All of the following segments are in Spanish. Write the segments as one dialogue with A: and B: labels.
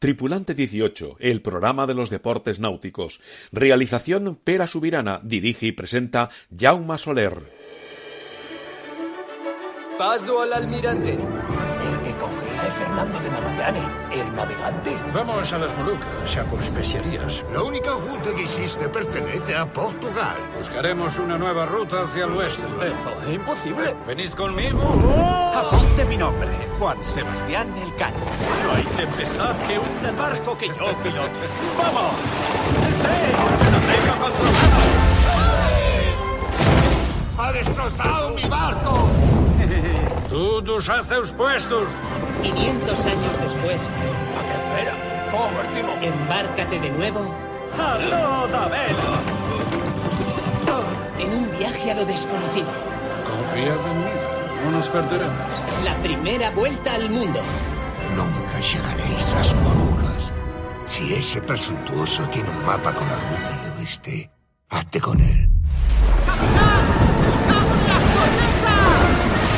A: Tripulante 18, el programa de los deportes náuticos. Realización Pera Subirana, dirige y presenta Jaume Soler.
B: Paso al almirante.
C: Fernando de Magallanes, el navegante.
D: Vamos a las Molucas, a por especiarías.
E: La única ruta que existe pertenece a Portugal.
D: Buscaremos una nueva ruta hacia el oeste.
C: Eso es imposible.
D: ¿Venís conmigo?
F: Apunte mi nombre, Juan Sebastián Elcano. No hay tempestad que hunda el barco que yo pilote. ¡Vamos! ¡Sí! ¡La tengo controlada!
E: ¡Ha destrozado mi barco!
D: Todos a seus puestos.
G: 500 años después,
C: ¿A qué espera? El timón.
G: embárcate de nuevo
F: ¡A toda vela!
G: en un viaje a lo desconocido.
D: Confiad en mí. No nos perderemos.
G: La primera vuelta al mundo.
E: Nunca llegaréis a las Molucas. Si ese presuntuoso tiene un mapa con la ruta del oeste, hazte con él.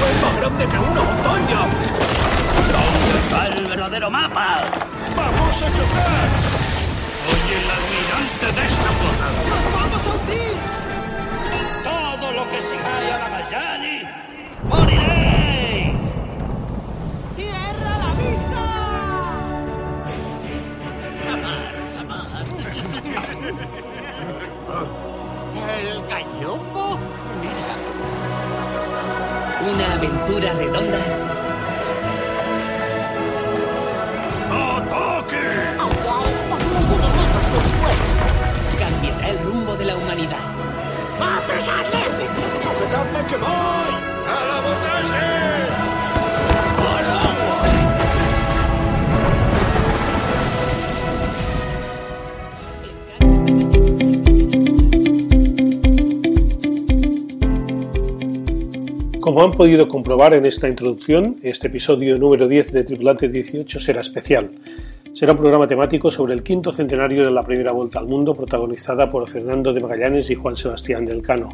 C: ¡Es más grande que uno, Montoño!
F: ¿Dónde está el verdadero mapa? ¡Vamos a chocar! Soy el almirante de esta flota.
C: ¡Nos vamos a hundir!
F: Todo lo que sigáis a Magallanes, moriré.
C: ¡Tierra a la vista!
E: ¿El gallombo?
G: Una aventura redonda
F: ¡Ataque!
H: Allá están los enemigos de mi pueblo.
G: cambiará el rumbo de la humanidad.
C: ¡A pesarles! ¡Sujetadme que voy!
E: ¡Al abordaje!
I: Como han podido comprobar en esta introducción, este episodio número 10 de Tripulante 18 será especial. Será un programa temático sobre el quinto centenario de la primera vuelta al mundo protagonizada por Fernando de Magallanes y Juan Sebastián del Cano.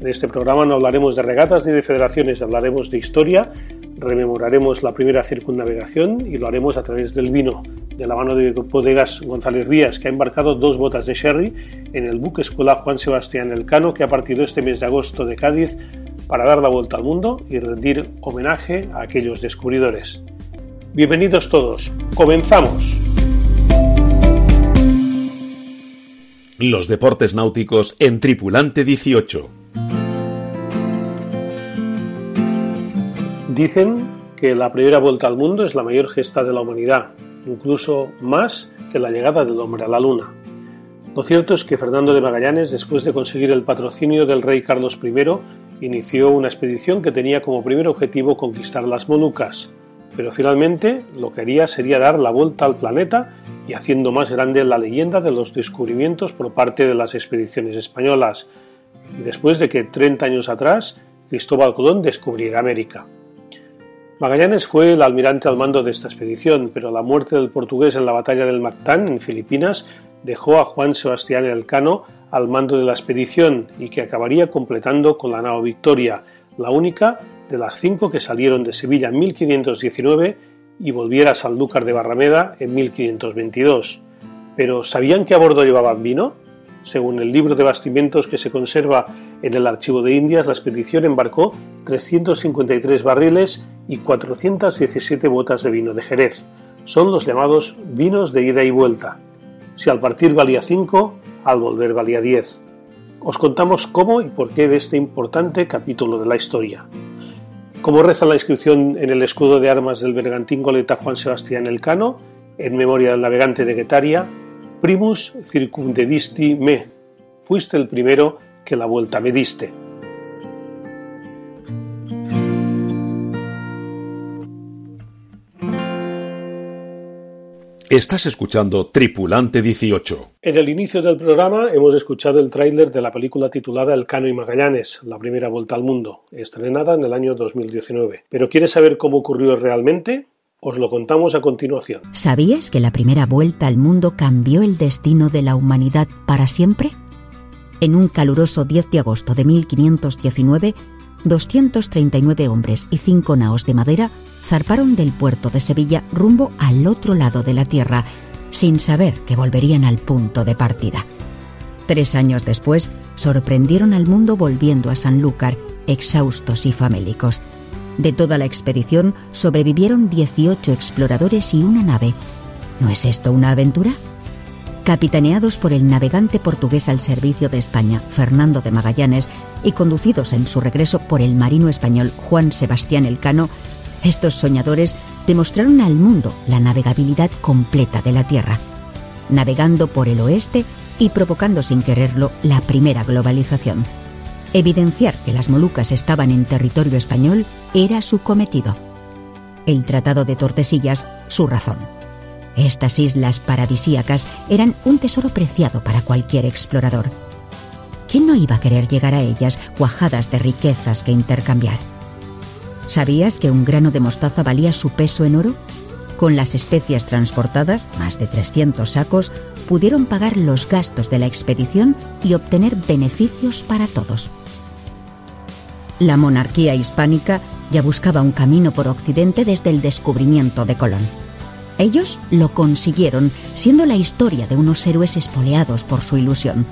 I: En este programa no hablaremos de regatas ni de federaciones, hablaremos de historia, rememoraremos la primera circunnavegación y lo haremos a través del vino, de la mano de Bodegas González Vías, que ha embarcado dos botas de sherry en el buque escuela Juan Sebastián Elcano, que ha partido este mes de agosto de Cádiz para dar la vuelta al mundo y rendir homenaje a aquellos descubridores. Bienvenidos todos, comenzamos.
A: Los deportes náuticos en Tripulante 18.
I: Dicen que la primera vuelta al mundo es la mayor gesta de la humanidad, incluso más que la llegada del hombre a la luna. Lo cierto es que Fernando de Magallanes, después de conseguir el patrocinio del rey Carlos I, inició una expedición que tenía como primer objetivo conquistar las Molucas, pero finalmente lo que haría sería dar la vuelta al planeta y haciendo más grande la leyenda de los descubrimientos por parte de las expediciones españolas, y después de que 30 años atrás Cristóbal Colón descubriera América. Magallanes fue el almirante al mando de esta expedición, pero la muerte del portugués en la batalla del Mactán, en Filipinas, dejó a Juan Sebastián Elcano al mando de la expedición y que acabaría completando con la nao Victoria, la única de las cinco que salieron de Sevilla en 1519 y volviera a Sanlúcar de Barrameda en 1522. Pero ¿sabían que a bordo llevaban vino? Según el libro de bastimentos que se conserva en el Archivo de Indias, la expedición embarcó 353 barriles y 417 botas de vino de Jerez. Son los llamados vinos de ida y vuelta. Si al partir valía 5, al volver valía 10. Os contamos cómo y por qué de este importante capítulo de la historia. Como reza la inscripción en el escudo de armas del bergantín goleta Juan Sebastián Elcano, en memoria del navegante de Guetaria, primus circumdedisti me, fuiste el primero que la vuelta me diste.
A: Estás escuchando Tripulante 18.
I: En el inicio del programa hemos escuchado el tráiler de la película titulada El Cano y Magallanes, la primera vuelta al mundo, estrenada en el año 2019. ¿Pero quieres saber cómo ocurrió realmente? Os lo contamos a continuación.
J: ¿Sabías que la primera vuelta al mundo cambió el destino de la humanidad para siempre? En un caluroso 10 de agosto de 1519, 239 hombres y cinco naos de madera zarparon del puerto de Sevilla rumbo al otro lado de la tierra, sin saber que volverían al punto de partida. Tres años después, sorprendieron al mundo volviendo a Sanlúcar, exhaustos y famélicos. De toda la expedición sobrevivieron 18 exploradores y una nave. ¿No es esto una aventura? Capitaneados por el navegante portugués al servicio de España, Fernando de Magallanes, y conducidos en su regreso por el marino español Juan Sebastián Elcano, estos soñadores demostraron al mundo la navegabilidad completa de la Tierra, navegando por el oeste y provocando sin quererlo la primera globalización. Evidenciar que las Molucas estaban en territorio español era su cometido. El Tratado de Tordesillas, su razón. Estas islas paradisíacas eran un tesoro preciado para cualquier explorador. ¿Quién no iba a querer llegar a ellas cuajadas de riquezas que intercambiar? ¿Sabías que un grano de mostaza valía su peso en oro? Con las especias transportadas, más de 300 sacos, pudieron pagar los gastos de la expedición y obtener beneficios para todos. La monarquía hispánica ya buscaba un camino por Occidente desde el descubrimiento de Colón. Ellos lo consiguieron, siendo la historia de unos héroes espoleados por su ilusión.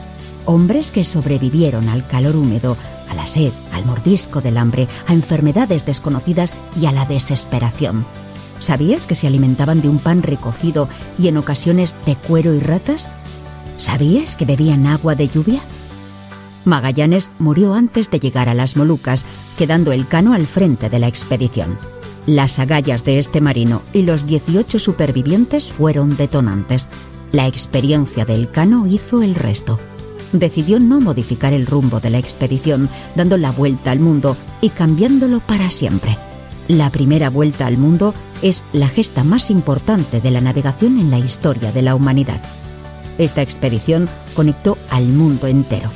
J: Hombres que sobrevivieron al calor húmedo, a la sed, al mordisco del hambre, a enfermedades desconocidas y a la desesperación. ¿Sabías que se alimentaban de un pan recocido y en ocasiones de cuero y ratas? ¿Sabías que bebían agua de lluvia? Magallanes murió antes de llegar a las Molucas, quedando el cano al frente de la expedición. Las agallas de este marino y los 18 supervivientes fueron detonantes. La experiencia del cano hizo el resto. Decidió no modificar el rumbo de la expedición, dando la vuelta al mundo y cambiándolo para siempre. La primera vuelta al mundo es la gesta más importante de la navegación en la historia de la humanidad. Esta expedición conectó al mundo entero.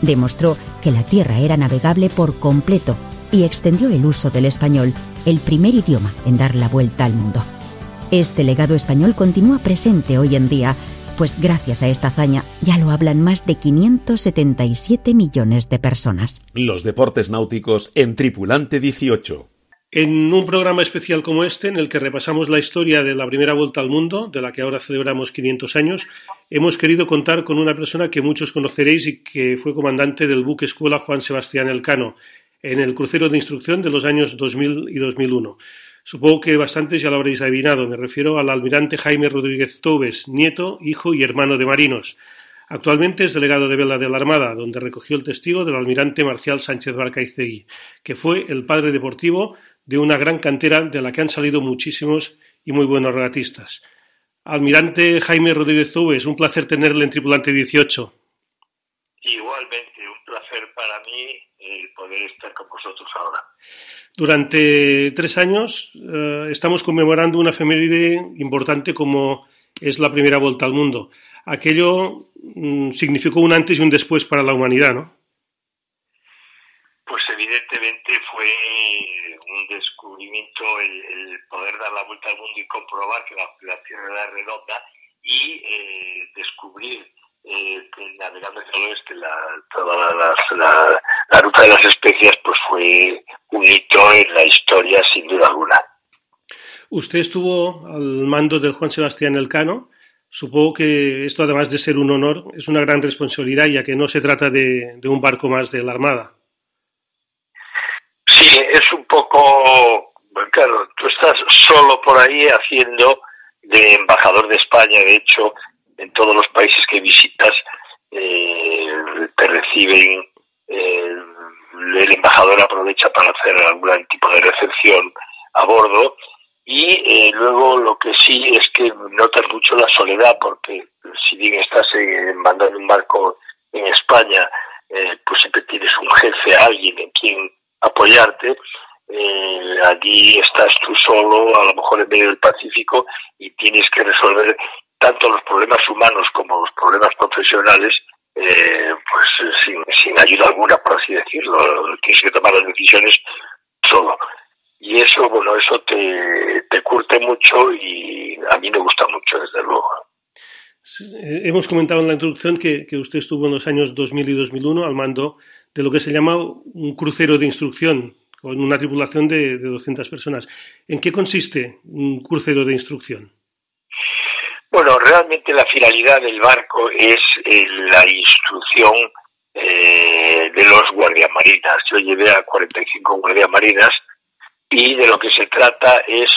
J: Demostró que la Tierra era navegable por completo y extendió el uso del español, el primer idioma en dar la vuelta al mundo. Este legado español continúa presente hoy en día, pues gracias a esta hazaña ya lo hablan más de 577 millones de personas.
A: Los deportes náuticos en Tripulante 18.
I: En un programa especial como este, en el que repasamos la historia de la primera vuelta al mundo, de la que ahora celebramos 500 años, hemos querido contar con una persona que muchos conoceréis y que fue comandante del buque escuela Juan Sebastián Elcano, en el crucero de instrucción de los años 2000 y 2001. Supongo que bastantes ya lo habréis adivinado. Me refiero al almirante Jaime Rodríguez Tobes, nieto, hijo y hermano de marinos. Actualmente es delegado de vela de la Armada, donde recogió el testigo del almirante Marcial Sánchez Barcaiztegui, que fue el padre deportivo de una gran cantera de la que han salido muchísimos y muy buenos regatistas. Almirante Jaime Rodríguez Tobes, un placer tenerle en Tripulante 18.
K: Igualmente, un placer para mí poder estar con vosotros ahora.
I: Durante tres años eh, estamos conmemorando una efeméride importante como es la primera vuelta al mundo. Aquello mm, significó un antes y un después para la humanidad, ¿no?
K: Pues evidentemente fue un descubrimiento el, el poder dar la vuelta al mundo y comprobar que la, la Tierra era redonda y eh, descubrir eh, navegando hacia el oeste la, toda la, la, la, ruta de las especias pues fue un hito en la historia sin duda alguna.
I: Usted estuvo al mando del Juan Sebastián Elcano. Supongo que esto, además de ser un honor, es una gran responsabilidad, ya que no se trata de, de un barco más de la Armada.
K: Sí, es un poco, claro, tú estás solo por ahí haciendo de embajador de España, de hecho, en todos los países que visitas eh, te reciben, eh, el embajador aprovecha para hacer algún tipo de recepción a bordo y eh, luego lo que sí es que notas mucho la soledad porque si bien estás en, mandando un barco en España, eh, pues siempre tienes un jefe, alguien en quien apoyarte. Allí estás tú solo, a lo mejor en medio del Pacífico, y tienes que resolver tanto los problemas humanos como los problemas profesionales, eh, pues sin, sin ayuda alguna, por así decirlo. Tienes que tomar las decisiones solo. Y eso, bueno, eso te, te curte mucho y a mí me gusta mucho, desde luego.
I: Hemos comentado en la introducción que, que, usted estuvo en los años 2000 y 2001 al mando de lo que se llama un crucero de instrucción, con una tripulación de, de 200 personas. ¿En qué consiste un crucero de instrucción?
K: Bueno, realmente la finalidad del barco es eh, la instrucción eh, de los guardiamarinas. Yo llevé a 45 guardiamarinas y de lo que se trata es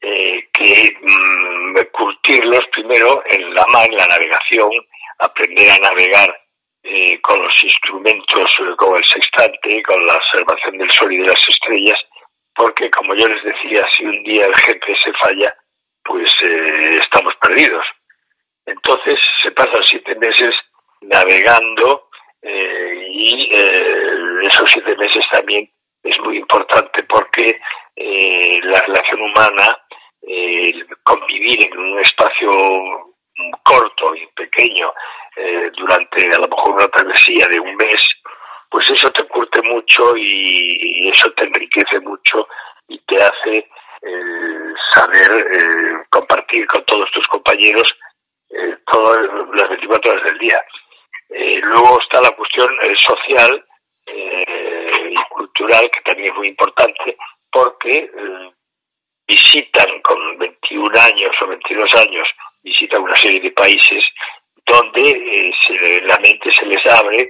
K: eh, que mm, curtirlos primero en la mar, en la navegación, aprender a navegar eh, con los instrumentos, eh, con el sextante, con la observación del sol y de las estrellas, porque como yo les decía, si un día el GPS falla, pues eh, estamos perdidos. Entonces se pasan siete meses navegando eh, y eh, esos siete meses también es muy importante porque eh, la relación humana, convivir en un espacio corto y pequeño durante a lo mejor una travesía de un mes, pues eso te curte mucho y eso te enriquece mucho y te hace eh, saber eh, compartir con todos tus compañeros eh, todas las 24 horas del día. Eh, luego está la cuestión eh, social y cultural, que también es muy importante, porque visitan con 21 años o 22 años, visitan una serie de países donde se, la mente se les abre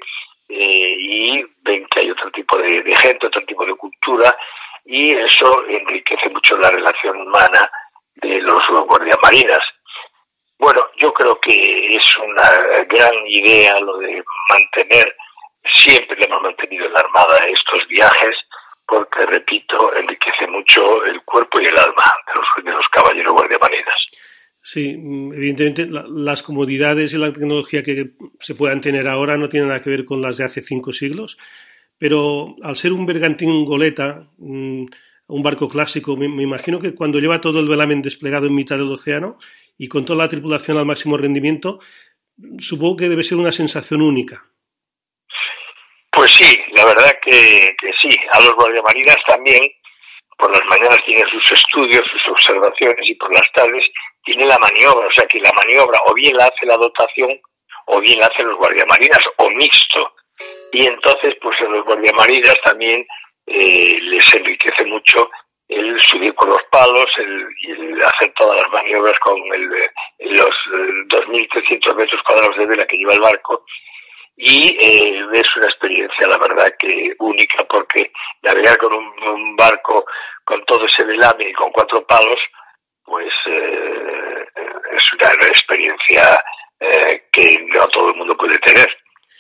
K: y ven que hay otro tipo de gente, otro tipo de cultura, y eso enriquece mucho la relación humana de los guardiamarinas. Bueno, yo creo que es una gran idea lo de mantener, siempre le hemos mantenido en la Armada estos viajes, porque, repito, enriquece mucho el cuerpo y el alma de los, de los caballeros guardiamarinas.
I: Sí, evidentemente la, las comodidades y la tecnología que se puedan tener ahora no tienen nada que ver con las de hace cinco siglos, pero al ser un bergantín goleta, un barco clásico, me, imagino que cuando lleva todo el velamen desplegado en mitad del océano y con toda la tripulación al máximo rendimiento, supongo que debe ser una sensación única.
K: Pues sí, la verdad que, que sí. A los guardiamarinas también, por las mañanas tienen sus estudios, sus observaciones y por las tardes tiene la maniobra, o sea que la maniobra o bien la hace la dotación o bien la hacen los guardiamarinas o mixto. Y entonces, pues a los guardiamarinas también eh, les enriquece mucho el subir por los palos, el, hacer todas las maniobras con el, los 2.300 metros cuadrados de vela que lleva el barco. Y eh, es una experiencia, la verdad, que única, porque navegar con un, barco con todo ese velame y con cuatro palos, pues eh, es una experiencia eh, que no todo el mundo puede tener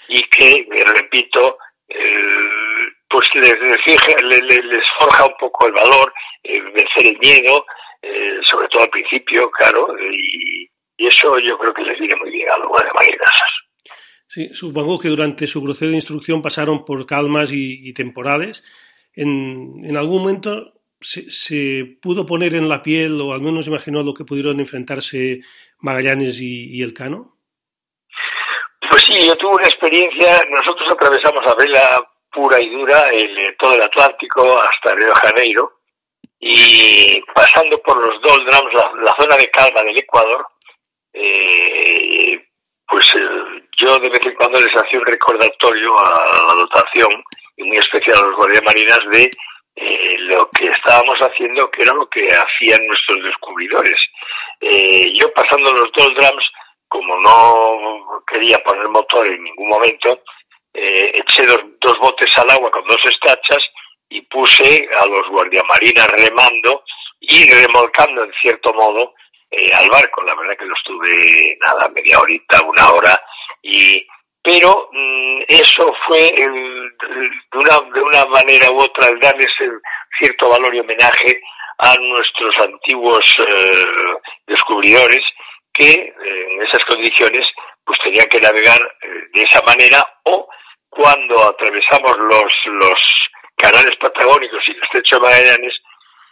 K: y que, repito, eh, pues les, les, les, les, forja un poco el valor, eh, vencer el miedo, eh, sobre todo al principio, claro, y, eso yo creo que les viene muy bien a los guardiamarinas.
I: Sí, supongo que durante su proceso de instrucción pasaron por calmas y, temporales. En, algún momento se, pudo poner en la piel, o al menos imaginó lo que pudieron enfrentarse Magallanes y, y Elcano.
K: Pues sí, yo tuve una experiencia, nosotros atravesamos a vela pura y dura el, todo el Atlántico hasta Río Janeiro y pasando por los doldrums, la, la zona de calma del Ecuador, eh, pues eh, yo de vez en cuando les hacía un recordatorio a la dotación y muy especial a los guardiamarinas de eh, lo que estábamos haciendo, que era lo que hacían nuestros descubridores. Eh, yo pasando los doldrums, como no quería poner motor en ningún momento, eh, eché dos, dos, botes al agua con dos estachas y puse a los guardiamarinas remando y remolcando en cierto modo eh, al barco. La verdad que lo estuve nada, media horita, una hora, y pero mmm, eso fue de, una, de una manera u otra el darles el cierto valor y homenaje a nuestros antiguos eh, descubridores que eh, en esas condiciones pues tenían que navegar eh, de esa manera o cuando atravesamos los, los canales patagónicos y el estrecho de Magallanes,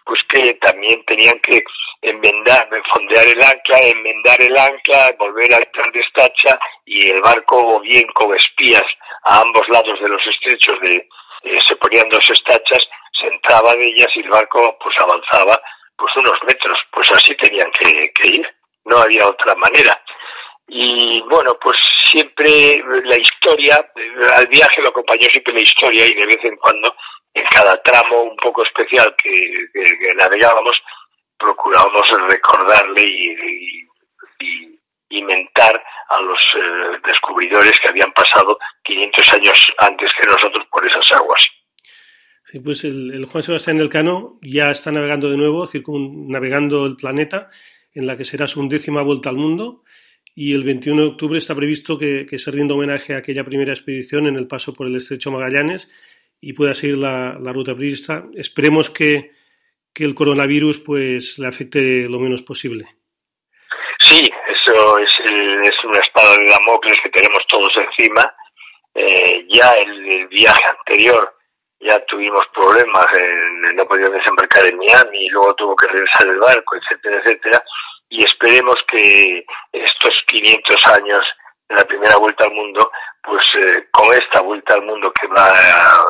K: pues que también tenían que enmendar, fondear el ancla, enmendar el ancla, volver a entrar de estacha y el barco o bien con espías a ambos lados de los estrechos de eh, se ponían dos estachas, se entraba de ellas y el barco pues avanzaba pues unos metros, pues así tenían que ir, no había otra manera. Y bueno, pues siempre la historia, al viaje lo acompañó siempre la historia y de vez en cuando, en cada tramo un poco especial que, navegábamos, procurábamos recordarle y, y, y, mentar a los eh, descubridores que habían pasado 500 años antes que nosotros por esas aguas.
I: Sí, pues el, Juan Sebastián Elcano ya está navegando de nuevo, navegando el planeta, en la que será su undécima vuelta al mundo y el 21 de octubre está previsto que, se rinda homenaje a aquella primera expedición en el paso por el estrecho Magallanes y pueda seguir la, ruta prevista. Esperemos que, el coronavirus pues le afecte lo menos posible.
K: Sí, eso es, es una espada de Damocles que tenemos todos encima. Eh, ya el, el, viaje anterior ya tuvimos problemas, en, no podíamos desembarcar en Miami y luego tuvo que regresar el barco, etcétera, etcétera y esperemos que estos 500 años de la primera vuelta al mundo, pues eh, con esta vuelta al mundo que va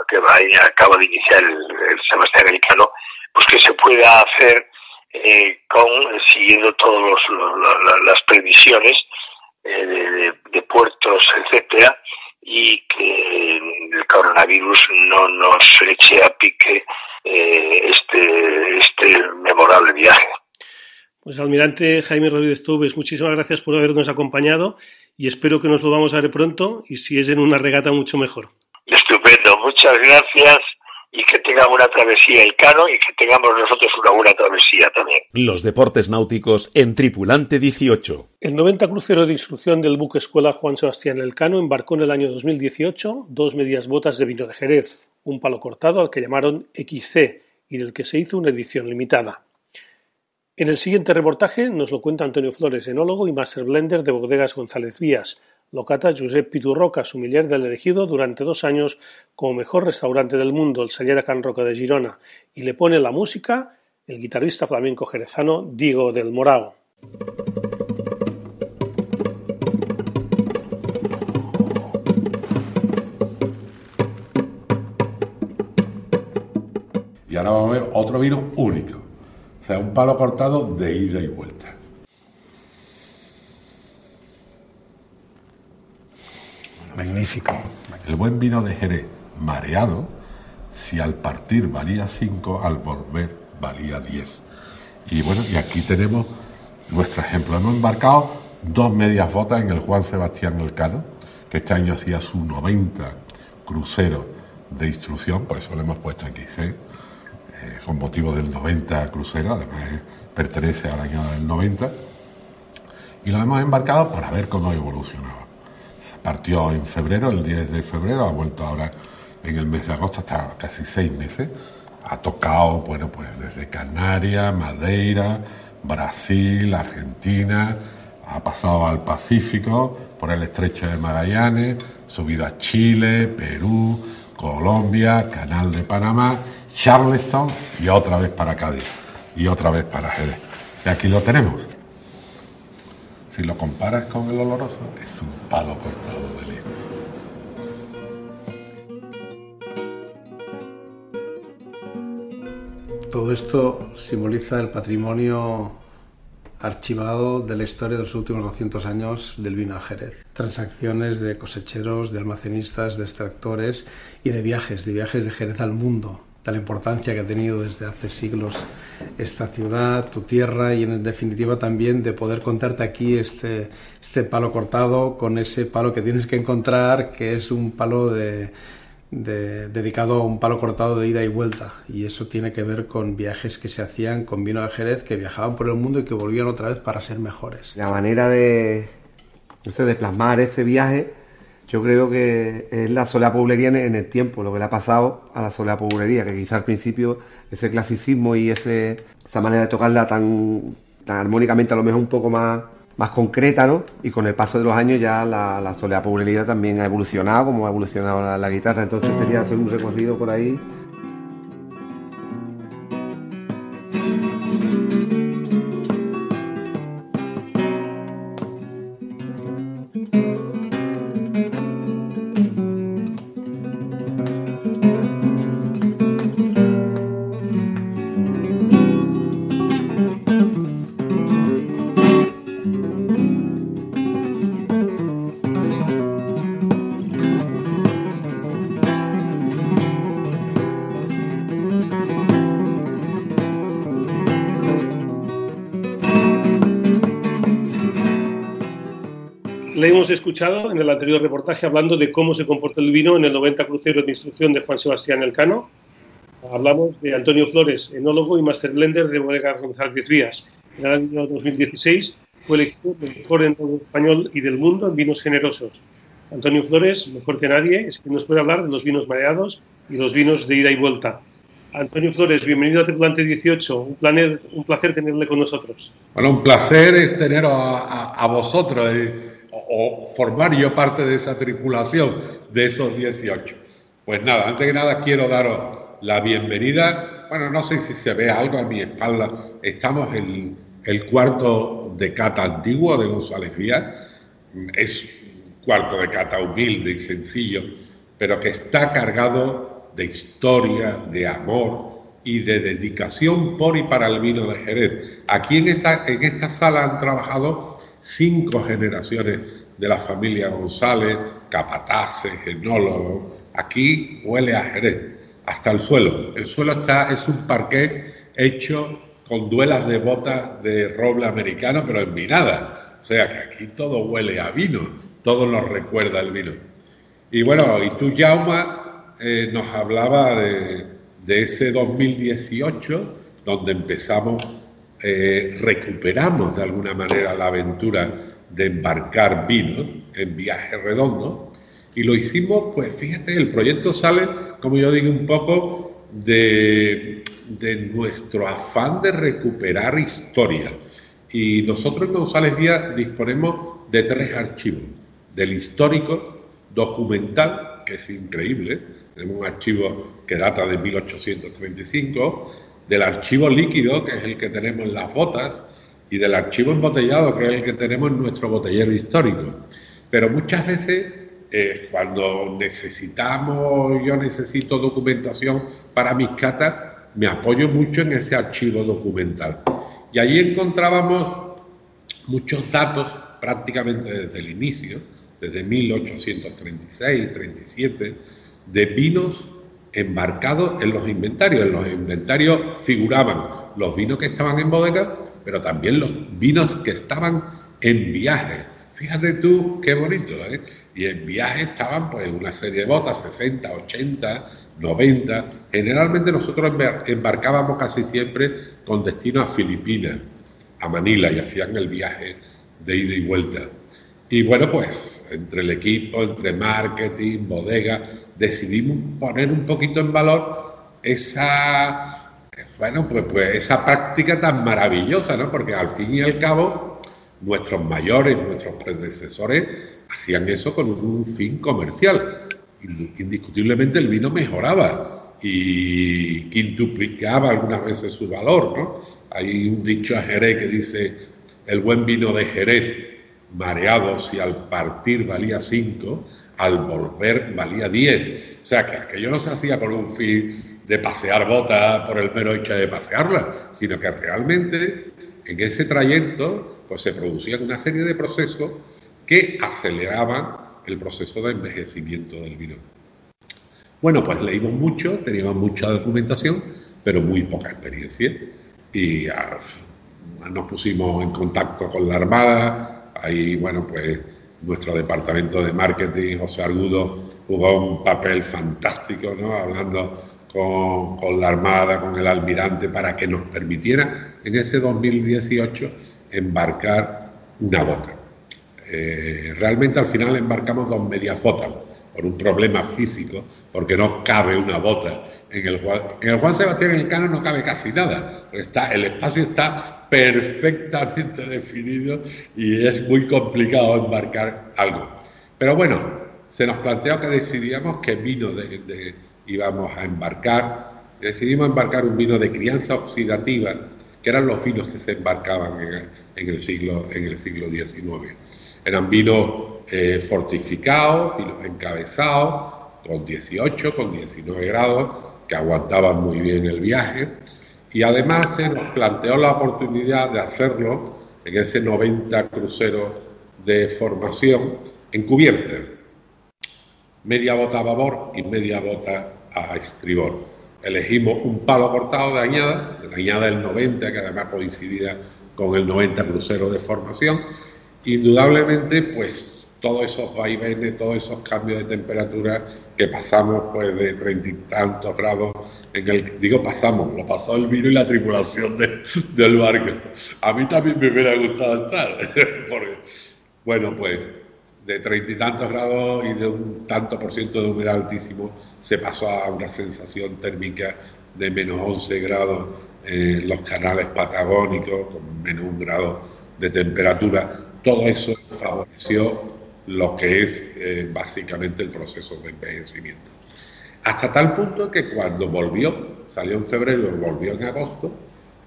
K: que va y acaba de iniciar el, Sebastián Americano, pues que se pueda hacer eh, con siguiendo todas las previsiones eh, de, puertos, etcétera, y que el coronavirus no nos eche a pique este este memorable viaje.
I: Pues almirante Jaime Rodríguez Tubes, muchísimas gracias por habernos acompañado y espero que nos volvamos a ver pronto y si es en una regata mucho mejor.
K: Estupendo, muchas gracias y que tenga una travesía el Cano y que tengamos nosotros una buena travesía también.
A: Los deportes náuticos en Tripulante 18.
I: El 90 crucero de instrucción del buque escuela Juan Sebastián Elcano embarcó en el año 2018 dos medias botas de vino de Jerez, un palo cortado al que llamaron XC y del que se hizo una edición limitada. En el siguiente reportaje nos lo cuenta Antonio Flores, enólogo y master blender de Bodegas González Vías. Locata Josep Piturroca, sumiller del elegido durante dos años como mejor restaurante del mundo, el Sallera Can Roca de Girona, y le pone la música el guitarrista flamenco jerezano Diego del Morao.
L: Y ahora vamos a ver otro vino único o sea, un palo cortado de ida y vuelta.
M: Magnífico.
L: El buen vino de Jerez, mareado, si al partir valía 5, al volver valía 10. Y bueno, y aquí tenemos nuestro ejemplo. Hemos embarcado dos medias botas en el Juan Sebastián Elcano, que este año hacía su 90 crucero de instrucción, por eso le hemos puesto aquí C eh, con motivo del 90 crucero, además pertenece al año del 90, y lo hemos embarcado para ver cómo evolucionaba. Partió en febrero, el 10 de febrero, ha vuelto ahora en el mes de agosto, hasta casi seis meses. Ha tocado, bueno, pues desde Canarias, Madeira, Brasil, Argentina, ha pasado al Pacífico, por el estrecho de Magallanes, subido a Chile, Perú, Colombia, Canal de Panamá Charleston y otra vez para Cádiz y otra vez para Jerez. Y aquí lo tenemos. Si lo comparas con el oloroso, es un palo cortado de lino.
M: Todo esto simboliza el patrimonio archivado de la historia de los últimos 200 años del vino a Jerez. Transacciones de cosecheros, de almacenistas, de extractores y de viajes, de viajes de Jerez al mundo, de la importancia que ha tenido desde hace siglos esta ciudad, tu tierra y en definitiva también de poder contarte aquí este, este palo cortado con ese palo que tienes que encontrar que es un palo de, dedicado a un palo cortado de ida y vuelta y eso tiene que ver con viajes que se hacían con vino de Jerez que viajaban por el mundo y que volvían otra vez para ser mejores.
N: La manera de, de plasmar ese viaje yo creo que es la sola poblería en el tiempo, lo que le ha pasado a la sola poblería, que quizá al principio ese clasicismo y ese, esa manera de tocarla tan, tan armónicamente a lo mejor un poco más, más concreta, ¿no? Y con el paso de los años ya la, la soledad también ha evolucionado, como ha evolucionado la guitarra, entonces sería hacer un recorrido por ahí
I: escuchado en el anterior reportaje hablando de cómo se comportó el vino en el 90 crucero de instrucción de Juan Sebastián Elcano. Hablamos de Antonio Flores, enólogo y master blender de Bodega González Rías. En el año 2016 fue elegido el mejor enólogo español y del mundo en vinos generosos. Antonio Flores, mejor que nadie, es quien nos puede hablar de los vinos mareados y los vinos de ida y vuelta. Antonio Flores, bienvenido a Tripulante 18. Un, placer, un placer tenerle con nosotros.
L: Bueno, un placer es tener a, vosotros eh, o, formar yo parte de esa tripulación de esos 18. Pues nada, antes que nada quiero daros la bienvenida. Bueno, no sé si se ve algo a mi espalda. Estamos en el cuarto de cata antiguo de González Díaz. Es un cuarto de cata humilde y sencillo, pero que está cargado de historia, de amor y de dedicación por y para el vino de Jerez. Aquí en esta, en esta sala han trabajado cinco generaciones de la familia González, capataces, genólogos. Aquí huele a Jerez, hasta el suelo. El suelo está, es un parqué hecho con duelas de botas de roble americano, pero en vinada. O sea que aquí todo huele a vino, todo nos recuerda el vino. Y bueno, y tú, Jauma, eh, nos hablaba de, ese 2018 donde empezamos, eh, recuperamos de alguna manera la aventura de embarcar vino en viaje redondo y lo hicimos, pues fíjate, el proyecto sale, como yo digo, un poco de, de nuestro afán de recuperar historia. Y nosotros en González Díaz disponemos de tres archivos, del histórico, documental, que es increíble, tenemos un archivo que data de 1835, del archivo líquido, que es el que tenemos en las botas, y del archivo embotellado, que es el que tenemos en nuestro botellero histórico. Pero muchas veces, eh, cuando necesitamos, yo necesito documentación para mis catas, me apoyo mucho en ese archivo documental. Y allí encontrábamos muchos datos prácticamente desde el inicio, desde 1836, 37, de vinos embarcados en los inventarios. En los inventarios figuraban los vinos que estaban en bodega, pero también los vinos que estaban en viaje. Fíjate tú qué bonito, ¿eh? Y en viaje estaban pues una serie de botas, 60, 80, 90. Generalmente nosotros embarcábamos casi siempre con destino a Filipinas, a Manila, y hacían el viaje de ida y vuelta. Y bueno, pues entre el equipo, entre marketing, bodega, decidimos poner un poquito en valor esa, bueno, pues, pues esa práctica tan maravillosa, ¿no? Porque al fin y al cabo, nuestros mayores, nuestros predecesores hacían eso con un fin comercial. Indiscutiblemente el vino mejoraba y quintuplicaba algunas veces su valor, ¿no? Hay un dicho a Jerez que dice, el buen vino de Jerez, mareado si al partir valía cinco, al volver valía 10. O sea, que aquello no se hacía por un fin de pasear botas por el mero hecho de pasearla, sino que realmente en ese trayecto pues, se producían una serie de procesos que aceleraban el proceso de envejecimiento del vino. Bueno, pues leímos mucho, teníamos mucha documentación, pero muy poca experiencia. Y ah, nos pusimos en contacto con la Armada, ahí, bueno, pues nuestro departamento de marketing, José Argudo, jugó un papel fantástico, ¿no? hablando con, la Armada, con el almirante, para que nos permitiera en ese 2018 embarcar una bota. Eh, realmente al final embarcamos dos mediafotas por un problema físico, porque no cabe una bota. En el, en el Juan Sebastián en el Cano no cabe casi nada, está, el espacio está perfectamente definido y es muy complicado embarcar algo. Pero bueno, se nos planteó que decidíamos qué vino de, íbamos a embarcar. Decidimos embarcar un vino de crianza oxidativa, que eran los vinos que se embarcaban en, el, siglo, en el siglo XIX. Eran vinos eh, fortificados, vinos encabezados, con 18, con 19 grados, que aguantaban muy bien el viaje y además se nos planteó la oportunidad de hacerlo en ese 90 crucero de formación en cubierta, media bota a babor y media bota a estribor. Elegimos un palo cortado de añada, de añada del 90, que además coincidía con el 90 crucero de formación. Indudablemente, pues todos esos vaivenes, todos esos cambios de temperatura que pasamos pues de treinta y tantos grados en el digo pasamos, lo pasó el vino y la tripulación del barco. A mí también me hubiera gustado estar, porque, bueno pues de treinta y tantos grados y de un tanto por ciento de humedad altísimo se pasó a una sensación térmica de menos 11 grados en los canales patagónicos con menos un grado de temperatura. Todo eso favoreció lo que es eh, básicamente el proceso de envejecimiento. Hasta tal punto que cuando volvió, salió en febrero volvió en agosto,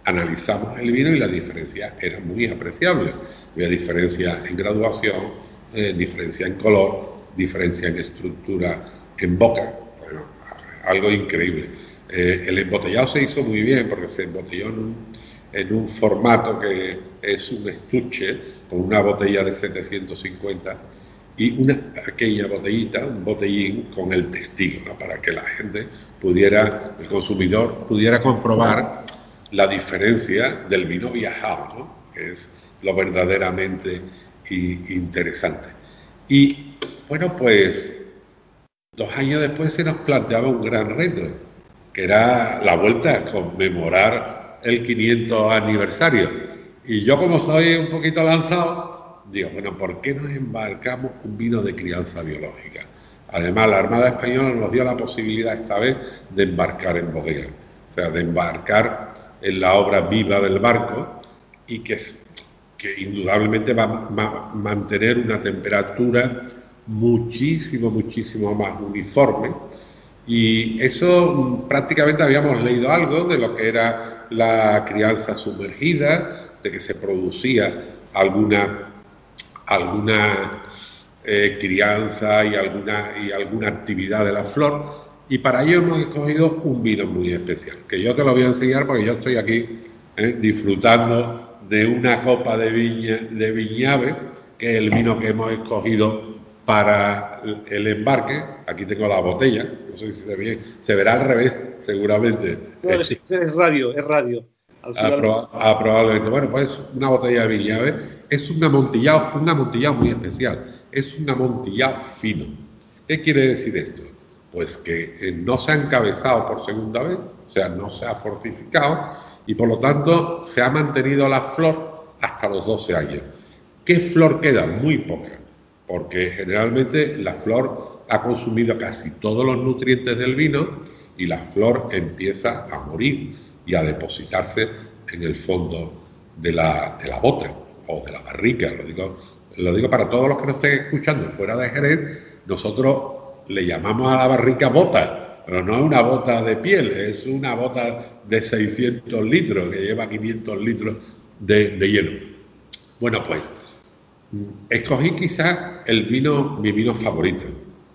L: analizamos el vino y la diferencia era muy apreciable. Había diferencia en graduación, eh, diferencia en color, diferencia en estructura en boca. Bueno, algo increíble. Eh, el embotellado se hizo muy bien porque se embotelló en un, en un formato que es un estuche con una botella de 750 y una pequeña botellita, un botellín con el testigo, para que la gente pudiera, el consumidor pudiera comprobar la diferencia del vino viajado, que es lo verdaderamente interesante. Y bueno, pues dos años después se nos planteaba un gran reto, que era la vuelta a conmemorar el 500 aniversario. Y yo como soy un poquito lanzado, digo, bueno, ¿por qué nos embarcamos un vino de crianza biológica? Además, la Armada Española nos dio la posibilidad esta vez de embarcar en bodega, o sea, de embarcar en la obra viva del barco y que, que indudablemente va a mantener una temperatura muchísimo, muchísimo más uniforme. Y eso mm, prácticamente habíamos leído algo de lo que era la crianza sumergida, de que se producía alguna alguna eh, crianza y alguna, y alguna actividad de la flor. Y para ello hemos escogido un vino muy especial, que yo te lo voy a enseñar porque yo estoy aquí eh, disfrutando de una copa de, viña, de viñave, que es el vino que hemos escogido para el embarque. Aquí tengo la botella, no sé si se ve, se verá al revés, seguramente.
I: es radio, es radio.
L: Ah, probablemente. Bueno, pues una botella de Viñave es un amontillado, un amontillado muy especial. Es un amontillado fino. ¿Qué quiere decir esto? Pues que eh, no se ha encabezado por segunda vez, o sea, no se ha fortificado y por lo tanto se ha mantenido la flor hasta los 12 años. ¿Qué flor queda? Muy poca, porque generalmente la flor ha consumido casi todos los nutrientes del vino y la flor empieza a morir y a depositarse en el fondo de la, de la bota o de la barrica. Lo digo, lo digo para todos los que nos estén escuchando fuera de Jerez, nosotros le llamamos a la barrica bota, pero no es una bota de piel, es una bota de 600 litros que lleva 500 litros de, hielo. Bueno, pues escogí quizás el vino, mi vino favorito,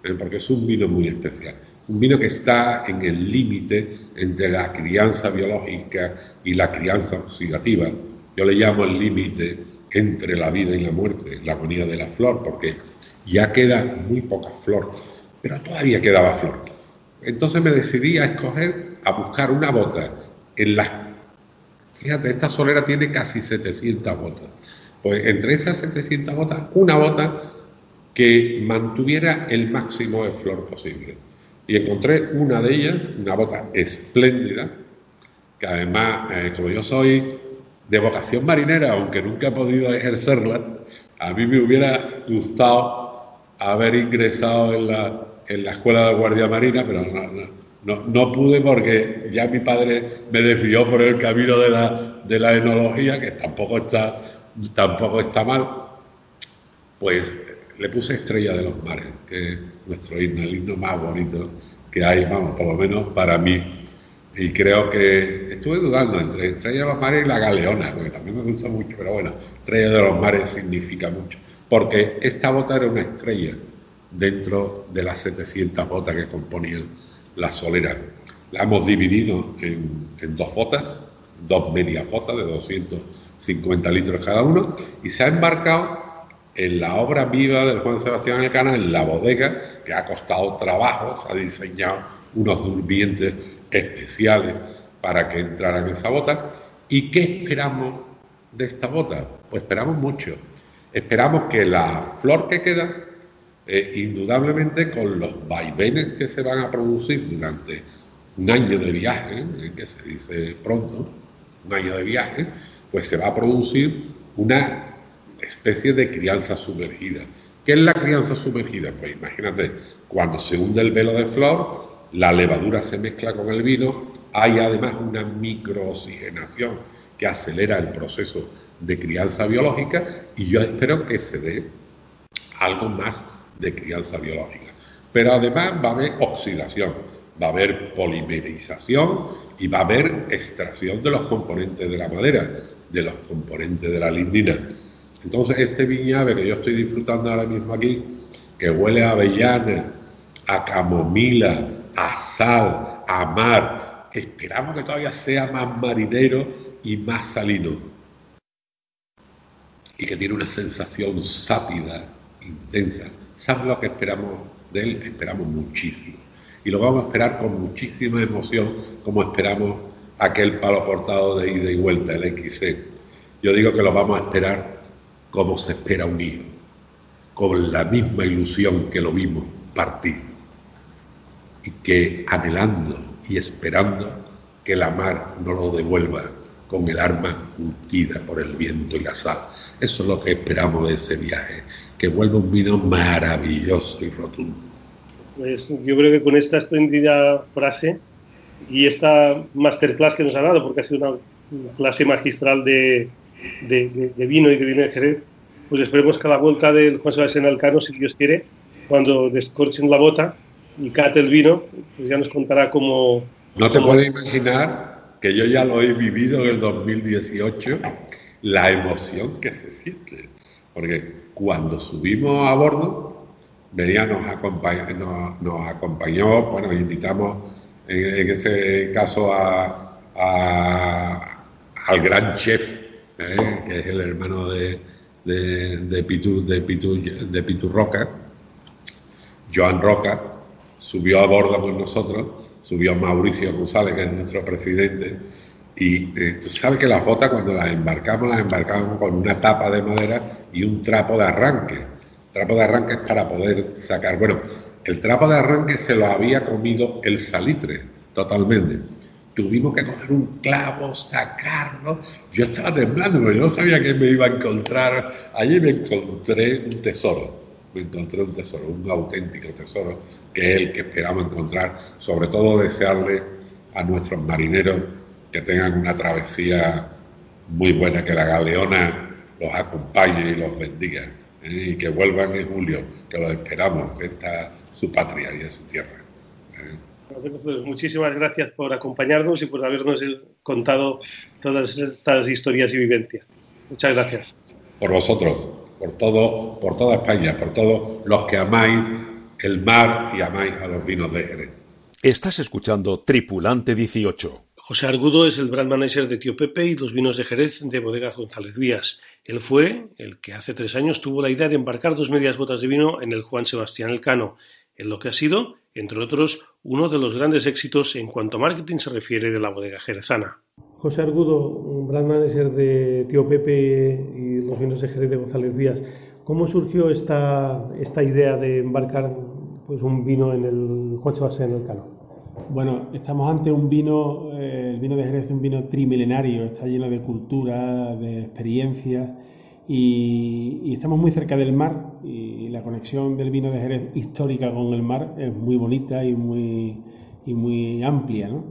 L: ¿eh? porque es un vino muy especial un vino que está en el límite entre la crianza biológica y la crianza oxidativa. Yo le llamo el límite entre la vida y la muerte, la agonía de la flor, porque ya queda muy poca flor, pero todavía quedaba flor. Entonces me decidí a escoger, a buscar una bota en la... Fíjate, esta solera tiene casi 700 botas. Pues entre esas 700 botas, una bota que mantuviera el máximo de flor posible y encontré una de ellas, una bota espléndida, que además, eh, como yo soy de vocación marinera, aunque nunca he podido ejercerla, a mí me hubiera gustado haber ingresado en la, en la escuela de guardia marina, pero no, no, pude porque ya mi padre me desvió por el camino de la, de la enología, que tampoco está, tampoco está mal. Pues le puse Estrella de los Mares, que nuestro himno, el himno más bonito que hay, vamos, por lo menos para mí. Y creo que estuve dudando entre Estrella de los Mares y la Galeona, porque también me gusta mucho, pero bueno, Estrella de los Mares significa mucho, porque esta bota era una estrella dentro de las 700 botas que componían la solera. La hemos dividido en, en dos botas, dos medias botas de 250 litros cada uno, y se ha embarcado en la obra viva del Juan Sebastián Elcana, en la bodega, que ha costado trabajo, se ha diseñado unos durmientes especiales para que entraran en esa bota. ¿Y qué esperamos de esta bota? Pues esperamos mucho. Esperamos que la flor que queda eh, indudablemente con los vaivenes que se van a producir durante un año de viaje, eh, que se dice pronto, un año de viaje, pues se va a producir una especie de crianza sumergida. ¿Qué es la crianza sumergida? Pues imagínate, cuando se hunde el velo de flor, la levadura se mezcla con el vino, hay además una microoxigenación que acelera el proceso de crianza biológica y yo espero que se dé algo más de crianza biológica. Pero además va a haber oxidación, va a haber polimerización y va a haber extracción de los componentes de la madera, de los componentes de la lignina. Entonces este viñave que yo estoy disfrutando ahora mismo aquí, que huele a avellana, a camomila, a sal, a mar, esperamos que todavía sea más marinero y más salino. Y que tiene una sensación sápida, intensa. ¿Sabes lo que esperamos de él? Esperamos muchísimo. Y lo vamos a esperar con muchísima emoción, como esperamos aquel palo portado de ida y vuelta, el XC. Yo digo que lo vamos a esperar como se espera un hijo, con la misma ilusión que lo vimos partir, y que anhelando y esperando que la mar no lo devuelva con el arma hundida por el viento y la sal. Eso es lo que esperamos de ese viaje, que vuelva un vino maravilloso y rotundo.
I: Pues yo creo que con esta espléndida frase y esta masterclass que nos ha dado, porque ha sido una clase magistral de, de, vino y de vino de Jerez, pues esperemos que a la vuelta del Juan Sebastián Alcano, si Dios quiere, cuando descorchen la bota y cate el vino, pues ya nos contará cómo...
L: No te puedes imaginar que yo ya lo he vivido en el 2018, la emoción que se siente. Porque cuando subimos a bordo, venía, nos, acompañó, nos, acompañó, bueno, invitamos en, ese caso a, al gran chef ¿eh? que es el hermano de, de, Pitu, de, Pitu, de Pitu Roca, Joan Roca, subió a bordo con nosotros, subió Mauricio González, que es nuestro presidente, y eh, tú sabes que las botas cuando las embarcamos, las embarcamos con una tapa de madera y un trapo de arranque. Trapo de arranque es para poder sacar. Bueno, el trapo de arranque se lo había comido el salitre totalmente. Tuvimos que coger un clavo, sacarlo. Yo estaba temblando, pero yo no sabía que me iba a encontrar. Allí me encontré un tesoro. Me encontré un tesoro, un auténtico tesoro, que es el que esperamos encontrar. Sobre todo desearle a nuestros marineros que tengan una travesía muy buena, que la galeona los acompañe y los bendiga. ¿eh? Y que vuelvan en julio, que los esperamos, que esta es su patria y es su tierra. ¿eh?
I: Muchísimas gracias por acompañarnos y por habernos contado todas estas historias y vivencias. Muchas gracias.
L: Por vosotros, por todo, por toda España, por todos los que amáis el mar y amáis a los vinos de Jerez.
A: Estás escuchando Tripulante 18.
I: José Argudo es el brand manager de Tío Pepe y los vinos de Jerez de Bodegas González Vías. Él fue el que hace tres años tuvo la idea de embarcar dos medias botas de vino en el Juan Sebastián Elcano, en lo que ha sido, entre otros, uno de los grandes éxitos en cuanto a marketing se refiere de la bodega jerezana.
O: José Argudo, brand manager de Tío Pepe y los vinos de Jerez de González Díaz, ¿cómo surgió esta, esta idea de embarcar pues, un vino en el Juan Sebastián en el Cano?
P: Bueno, estamos ante un vino, eh, el vino de Jerez es un vino trimilenario, está lleno de cultura, de experiencias y, estamos muy cerca del mar y la conexión del vino de Jerez histórica con el mar es muy bonita y muy, y muy amplia. ¿no?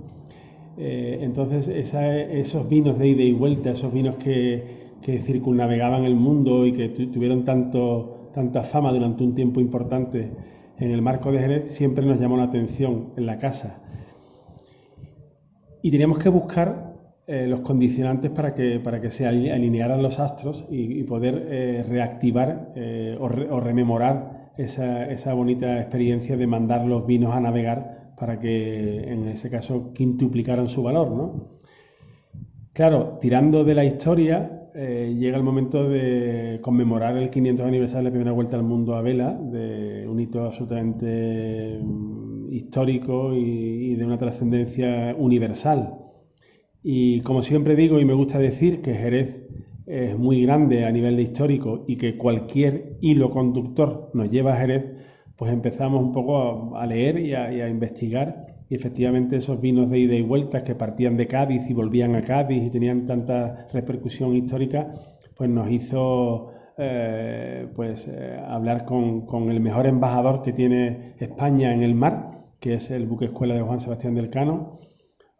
P: Eh, entonces esos vinos de ida y vuelta, esos vinos que, que circunnavegaban el mundo y que tuvieron tanto, tanta fama durante un tiempo importante en el marco de Jerez, siempre nos llamó la atención en la casa. Y teníamos que buscar eh, los condicionantes para que, para que se alinearan los astros y, poder eh, reactivar eh, o, rememorar esa, esa, bonita experiencia de mandar los vinos a navegar para que en ese caso quintuplicaran su valor. ¿no? Claro, tirando de la historia, llega el momento de conmemorar el 500 aniversario de la primera vuelta al mundo a vela, de un hito absolutamente mm, histórico y de una trascendencia universal. Y como siempre digo y me gusta decir que Jerez es muy grande a nivel histórico y que cualquier hilo conductor nos lleva a Jerez, pues empezamos un poco a, leer y a, investigar. Y efectivamente esos vinos de ida y vuelta que partían de Cádiz y volvían a Cádiz y tenían tanta repercusión histórica, pues nos hizo eh, pues eh, hablar con, el mejor embajador que tiene España en el mar, que es el buque escuela de Juan Sebastián del Cano,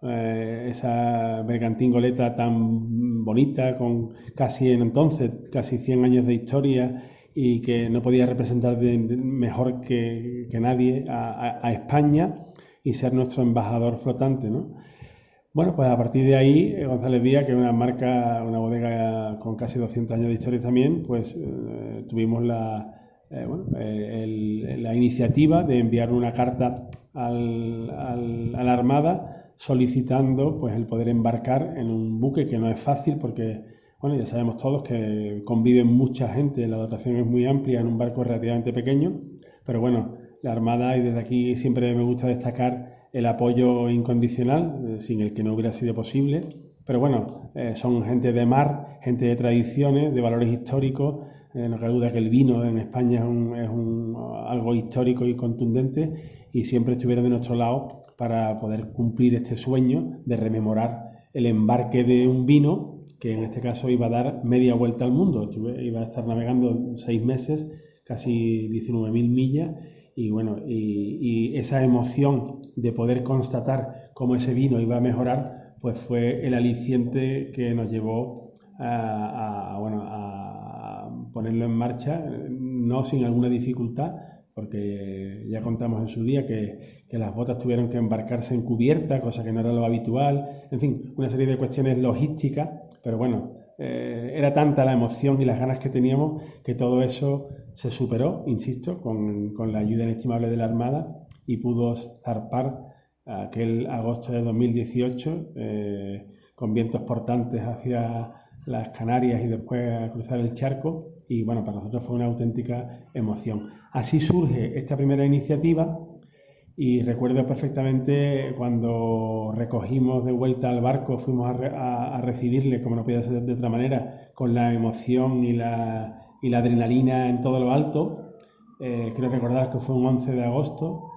P: eh, esa bergantín goleta tan bonita, con casi en entonces, casi 100 años de historia y que no podía representar mejor que, nadie a, España y ser nuestro embajador flotante, ¿no? Bueno, pues a partir de ahí, eh, González Vía, que es una marca, una bodega con casi 200 años de historia también, pues eh, tuvimos la, la iniciativa de enviar una carta al, a la Armada solicitando pues, el poder embarcar en un buque que no es fácil porque, bueno, ya sabemos todos que conviven mucha gente, la dotación es muy amplia en un barco relativamente pequeño, pero bueno, la Armada, y desde aquí siempre me gusta destacar el apoyo incondicional, eh, sin el que no hubiera sido posible, pero bueno, eh, son gente de mar, gente de tradiciones, de valores históricos, eh, no cabe duda que el vino en España es, un, algo histórico y contundente y siempre estuvieron de nuestro lado para poder cumplir este sueño de rememorar el embarque de un vino que en este caso iba a dar media vuelta al mundo. Iba a estar navegando seis meses, casi 19.000 millas, y bueno, y, esa emoción de poder constatar cómo ese vino iba a mejorar, pues fue el aliciente que nos llevó a, bueno, a ponerlo en marcha, no sin alguna dificultad, porque ya contamos en su día que, las botas tuvieron que embarcarse en cubierta, cosa que no era lo habitual, en fin, una serie de cuestiones logísticas, pero bueno, eh, era tanta la emoción y las ganas que teníamos que todo eso se superó, insisto, con, la ayuda inestimable de la Armada y pudo zarpar aquel agosto de 2018 eh, con vientos portantes hacia las Canarias y después a cruzar el charco y bueno, para nosotros fue una auténtica emoción. Así surge esta primera iniciativa y recuerdo perfectamente cuando recogimos de vuelta al barco, fuimos a, recibirle, como no podía ser de otra manera, con la emoción y la, y la adrenalina en todo lo alto. Eh, quiero recordar que fue un 11 de agosto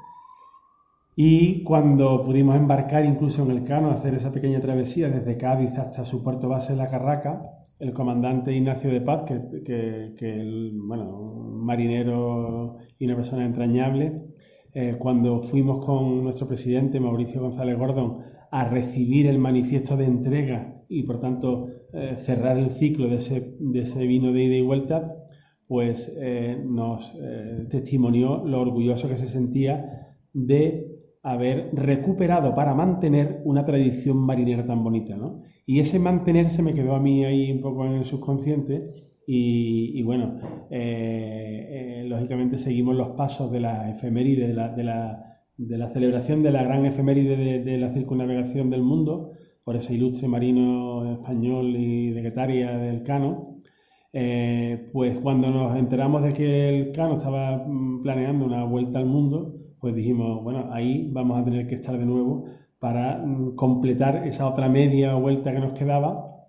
P: y cuando pudimos embarcar incluso en el Cano, hacer esa pequeña travesía desde Cádiz hasta su puerto base La Carraca, el comandante Ignacio de Paz, que, que, bueno, un marinero y una persona entrañable, eh, cuando fuimos con nuestro presidente Mauricio González Gordon a recibir el manifiesto de entrega y por tanto eh, cerrar el ciclo de ese, de ese vino de ida y vuelta, pues eh, nos testimonió lo orgulloso que se sentía de haber recuperado para mantener una tradición marinera tan bonita, ¿no? Y ese mantener se me quedó a mí ahí un poco en el subconsciente y, bueno, eh, eh, lógicamente seguimos los pasos de la efeméride, de la, de la, de la celebración de la gran efeméride de, la circunnavegación del mundo, por ese ilustre marino español y de Guetaria del Cano, eh, pues cuando nos enteramos de que el Cano estaba mm, planeando una vuelta al mundo, pues dijimos, bueno, ahí vamos a tener que estar de nuevo para mm, completar esa otra media vuelta que nos quedaba.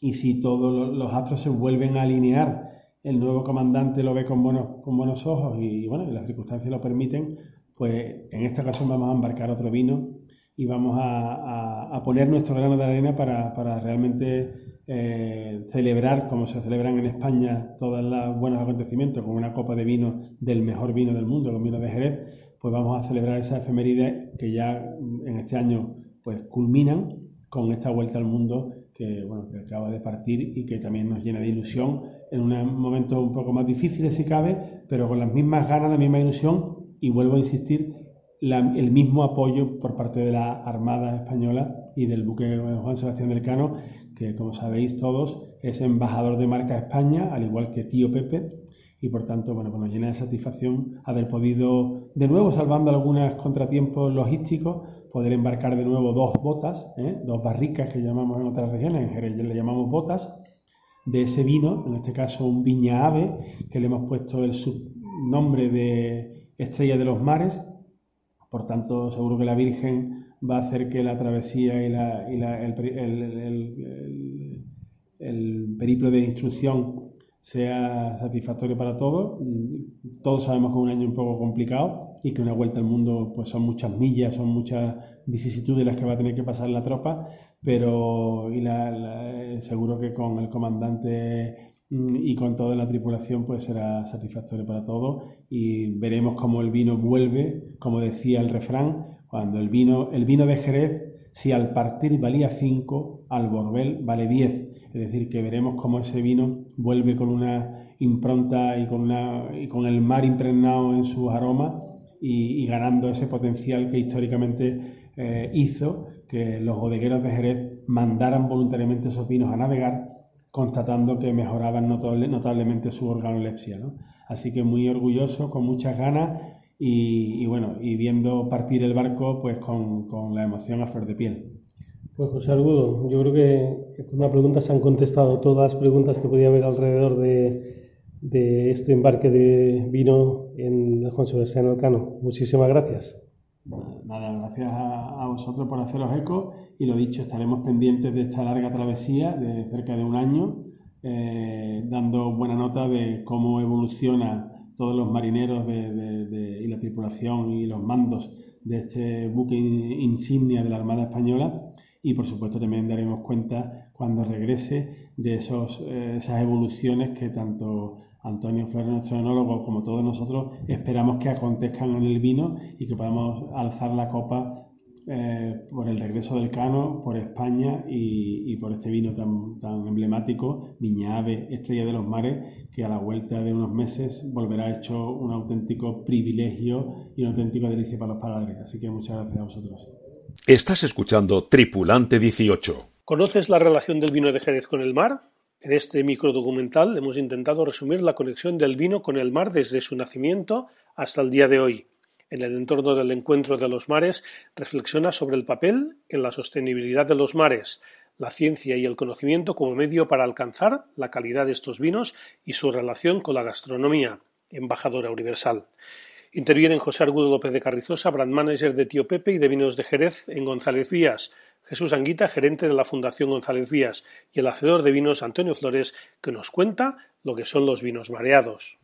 P: Y si todos los astros se vuelven a alinear, el nuevo comandante lo ve con buenos, con buenos ojos y, bueno, las circunstancias lo permiten, pues en esta ocasión vamos a embarcar otro vino y vamos a, poner nuestro grano de arena para, para realmente eh, celebrar, como se celebran en España todos los buenos acontecimientos, con una copa de vino del mejor vino del mundo, con vino de Jerez, pues vamos a celebrar esa efeméride que ya en este año pues culminan con esta vuelta al mundo que, bueno, que acaba de partir y que también nos llena de ilusión en un momento un poco más difícil si cabe, pero con las mismas ganas, la misma ilusión y vuelvo a insistir, el mismo apoyo por parte de la Armada Española y del buque Juan Sebastián del Cano, que como sabéis todos es embajador de marca España, al igual que Tío Pepe, y por tanto, bueno, pues nos llena de satisfacción haber podido, de nuevo salvando algunos contratiempos logísticos, poder embarcar de nuevo dos botas, ¿eh? dos barricas que llamamos en otras regiones, en Jerez le llamamos botas, de ese vino, en este caso un viña ave, que le hemos puesto el subnombre de Estrella de los Mares, por tanto, seguro que la Virgen va a hacer que la travesía y, la, el, periplo de instrucción sea satisfactorio para todos. Todos sabemos que es un año un poco complicado y que una vuelta al mundo pues son muchas millas, son muchas vicisitudes las que va a tener que pasar la tropa, pero y seguro que con el comandante y con toda la tripulación pues será satisfactorio para todos y veremos cómo el vino vuelve, como decía el refrán, cuando el vino, el vino de Jerez si al partir valía 5, al Borbel vale 10. Es decir, que veremos cómo ese vino vuelve con una impronta y con, una, y con el mar impregnado en sus aromas y, ganando ese potencial que históricamente eh, hizo que los bodegueros de Jerez mandaran voluntariamente esos vinos a navegar constatando que mejoraban notablemente su organolepsia. Así que muy orgulloso, con muchas ganas y, bueno, y viendo partir el barco pues con, la emoción a flor de piel.
O: Pues José Argudo, yo creo que con una pregunta se han contestado todas las preguntas que podía haber alrededor de, de este embarque de vino en Juan Sebastián Elcano. Muchísimas gracias.
P: Nada, gracias a, vosotros por haceros eco y lo dicho, estaremos pendientes de esta larga travesía de cerca de un año, eh, dando buena nota de cómo evoluciona todos los marineros de, y la tripulación y los mandos de este buque insignia de la Armada Española. Y por supuesto también daremos cuenta cuando regrese de esos, eh, esas evoluciones que tanto Antonio Flores, nuestro enólogo, como todos nosotros esperamos que acontezcan en el vino y que podamos alzar la copa eh, por el regreso del Cano, por España y, por este vino tan, tan emblemático, Viña Ave, Estrella de los Mares, que a la vuelta de unos meses volverá hecho un auténtico privilegio y un auténtico delicia para los padres. Así que muchas gracias a vosotros.
A: Estás escuchando Tripulante 18.
I: ¿Conoces la relación del vino de Jerez con el mar? En este microdocumental hemos intentado resumir la conexión del vino con el mar desde su nacimiento hasta el día de hoy en el entorno del encuentro de los mares, reflexiona sobre el papel en la sostenibilidad de los mares, la ciencia y el conocimiento como medio para alcanzar la calidad de estos vinos y su relación con la gastronomía, embajadora universal. Intervienen José Argudo López de Carrizosa, brand manager de Tío Pepe y de Vinos de Jerez en González Vías, Jesús Anguita, gerente de la Fundación González Vías, y el hacedor de vinos Antonio Flores, que nos cuenta lo que son los vinos mareados.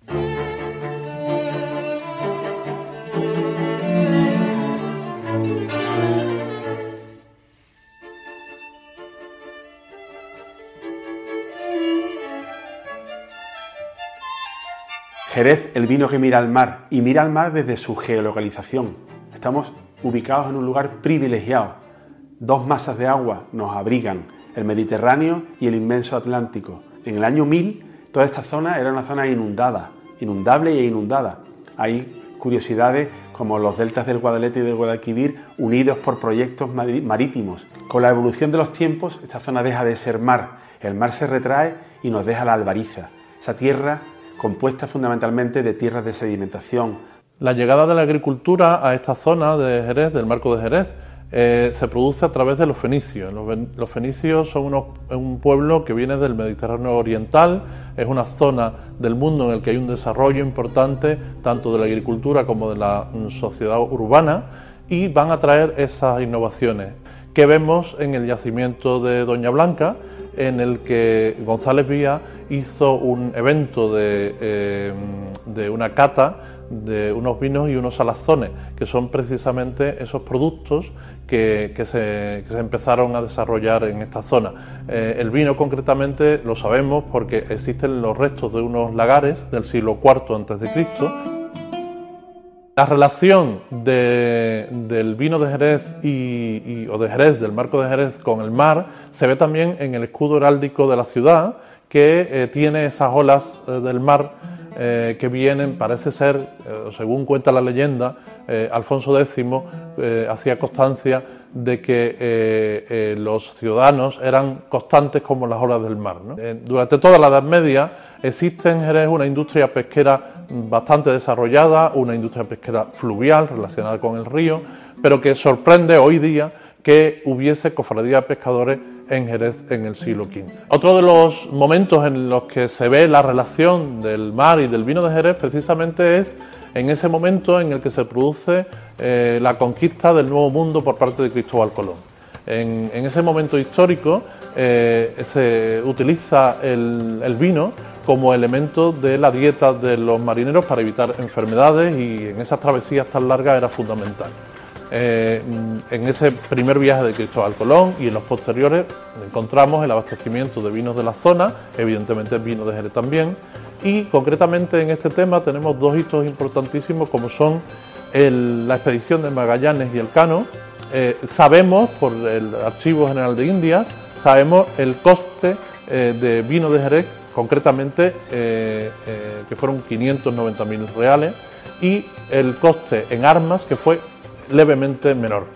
Q: Jerez, el vino que mira al mar, y mira al mar desde su geolocalización. Estamos ubicados en un lugar privilegiado. Dos masas de agua nos abrigan, el Mediterráneo y el inmenso Atlántico. En el año 1000, toda esta zona era una zona inundada, inundable e inundada. Hay curiosidades como los deltas del Guadalete y del Guadalquivir unidos por proyectos marítimos. Con la evolución de los tiempos, esta zona deja de ser mar, el mar se retrae y nos deja la albariza, esa tierra compuesta fundamentalmente de tierras de sedimentación.
R: La llegada de la agricultura a esta zona de Jerez, del marco de Jerez, eh, se produce a través de los fenicios. Los, fenicios son un pueblo que viene del Mediterráneo Oriental, es una zona del mundo en el que hay un desarrollo importante tanto de la agricultura como de la mm, sociedad urbana y van a traer esas innovaciones que vemos en el yacimiento de Doña Blanca, en el que González Vía hizo un evento eh, de, una cata de unos vinos y unos salazones, que son precisamente esos productos que, se, empezaron a desarrollar en esta zona. Eh, el vino concretamente lo sabemos porque existen los restos de unos lagares del siglo IV a.C., la relación del vino de Jerez y, o de Jerez, del marco de Jerez con el mar, se ve también en el escudo heráldico de la ciudad, que eh, tiene esas olas eh, del mar eh, que vienen, parece ser, según cuenta la leyenda, Alfonso X hacía constancia de que los ciudadanos eran constantes como las olas del mar. durante toda la Edad Media existe en Jerez una industria pesquera bastante desarrollada, una industria pesquera fluvial relacionada con el río, pero que sorprende hoy día que hubiese cofradía de pescadores en Jerez en el siglo XV. Otro de los momentos en los que se ve la relación del mar y del vino de Jerez precisamente es en ese momento en el que se produce eh, la conquista del Nuevo Mundo por parte de Cristóbal Colón. En, ese momento histórico eh, se utiliza el, vino como elemento de la dieta de los marineros para evitar enfermedades y en esas travesías tan largas era fundamental. Eh, en ese primer viaje de Cristóbal Colón y en los posteriores encontramos el abastecimiento de vinos de la zona, evidentemente vino de Jerez también, y concretamente en este tema tenemos dos hitos importantísimos como son la expedición de Magallanes y el Cano. Eh, sabemos por el Archivo General de Indias, sabemos el coste eh, de vino de Jerez, concretamente que fueron 590 mil reales, y el coste en armas que fue levemente menor.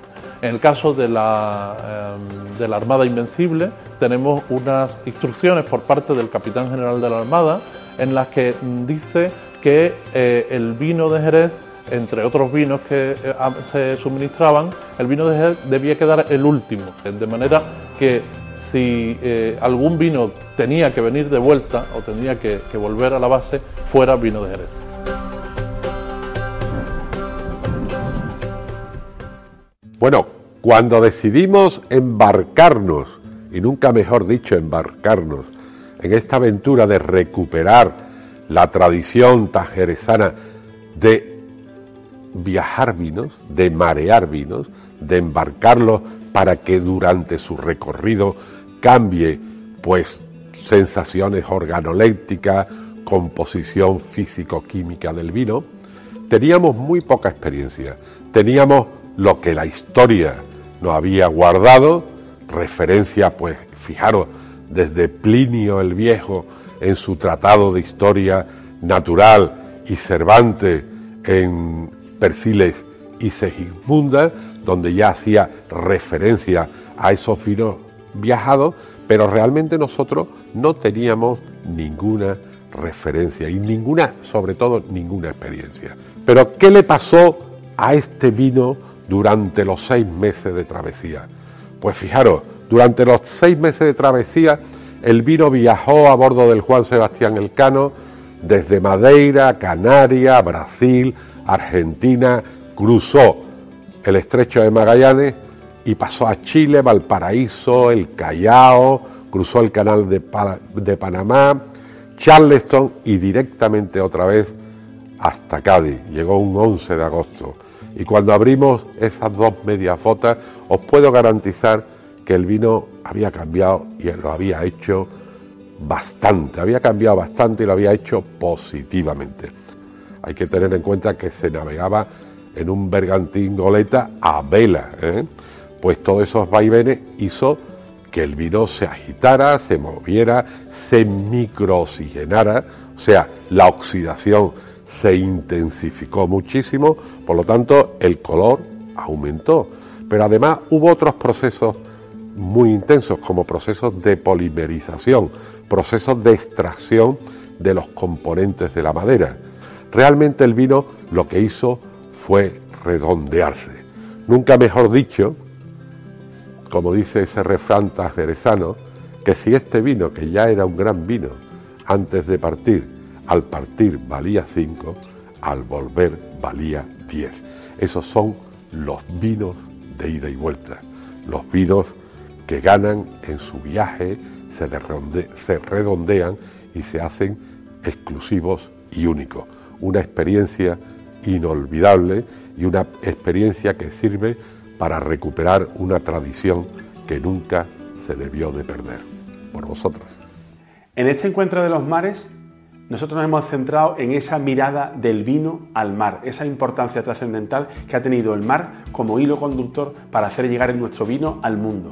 R: En el caso de la, em, de la Armada Invencible tenemos unas instrucciones por parte del capitán general de la Armada en las que dice que eh, el vino de Jerez, entre otros vinos que eh, se suministraban, el vino de Jerez debía quedar el último, de manera que si eh, algún vino tenía que venir de vuelta o tenía que volver a la base, fuera vino de Jerez.
L: Bueno, cuando decidimos embarcarnos, y nunca mejor dicho embarcarnos, en esta aventura de recuperar la tradición tajerezana de viajar vinos, de marear vinos, de embarcarlos para que durante su recorrido cambie pues sensaciones organolépticas, composición físico-química del vino, teníamos muy poca experiencia. Teníamos lo que la historia nos había guardado, referencia, pues, fijaros, desde Plinio el Viejo en su tratado de historia natural y Cervantes en Persiles y Segismunda, donde ya hacía referencia a esos vinos viajados, pero realmente nosotros no teníamos ninguna referencia y ninguna, sobre todo ninguna experiencia. Pero ¿qué le pasó a este vino durante los seis meses de travesía. Pues fijaros, durante los seis meses de travesía, el vino viajó a bordo del Juan Sebastián Elcano desde Madeira, Canarias, Brasil, Argentina, cruzó el estrecho de Magallanes y pasó a Chile, Valparaíso, el Callao, cruzó el canal de, Panamá, Charleston y directamente otra vez hasta Cádiz. Llegó un 11 de agosto. Y cuando abrimos esas dos medias fotas, os puedo garantizar que el vino había cambiado y lo había hecho bastante, había cambiado bastante y lo había hecho positivamente. Hay que tener en cuenta que se navegaba en un bergantín goleta a vela, ¿eh? Pues todos esos vaivenes hizo que el vino se agitara, se moviera, se microoxigenara, o sea, la oxidación se intensificó muchísimo, por lo tanto el color aumentó. Pero además hubo otros procesos muy intensos, como procesos de polimerización, procesos de extracción de los componentes de la madera. Realmente el vino lo que hizo fue redondearse. Nunca mejor dicho, como dice ese refrán tajerezano, que si este vino, que ya era un gran vino, antes de partir, al partir valía 5, al volver valía 10. Esos son los vinos de ida y vuelta, los vinos que ganan en su viaje, se redondean y se hacen exclusivos y únicos. Una experiencia inolvidable y una experiencia que sirve para recuperar una tradición que nunca se debió de perder. Por vosotros.
Q: En este encuentro de los mares nosotros nos hemos centrado en esa mirada del vino al mar, esa importancia trascendental que ha tenido el mar como hilo conductor para hacer llegar nuestro vino al mundo.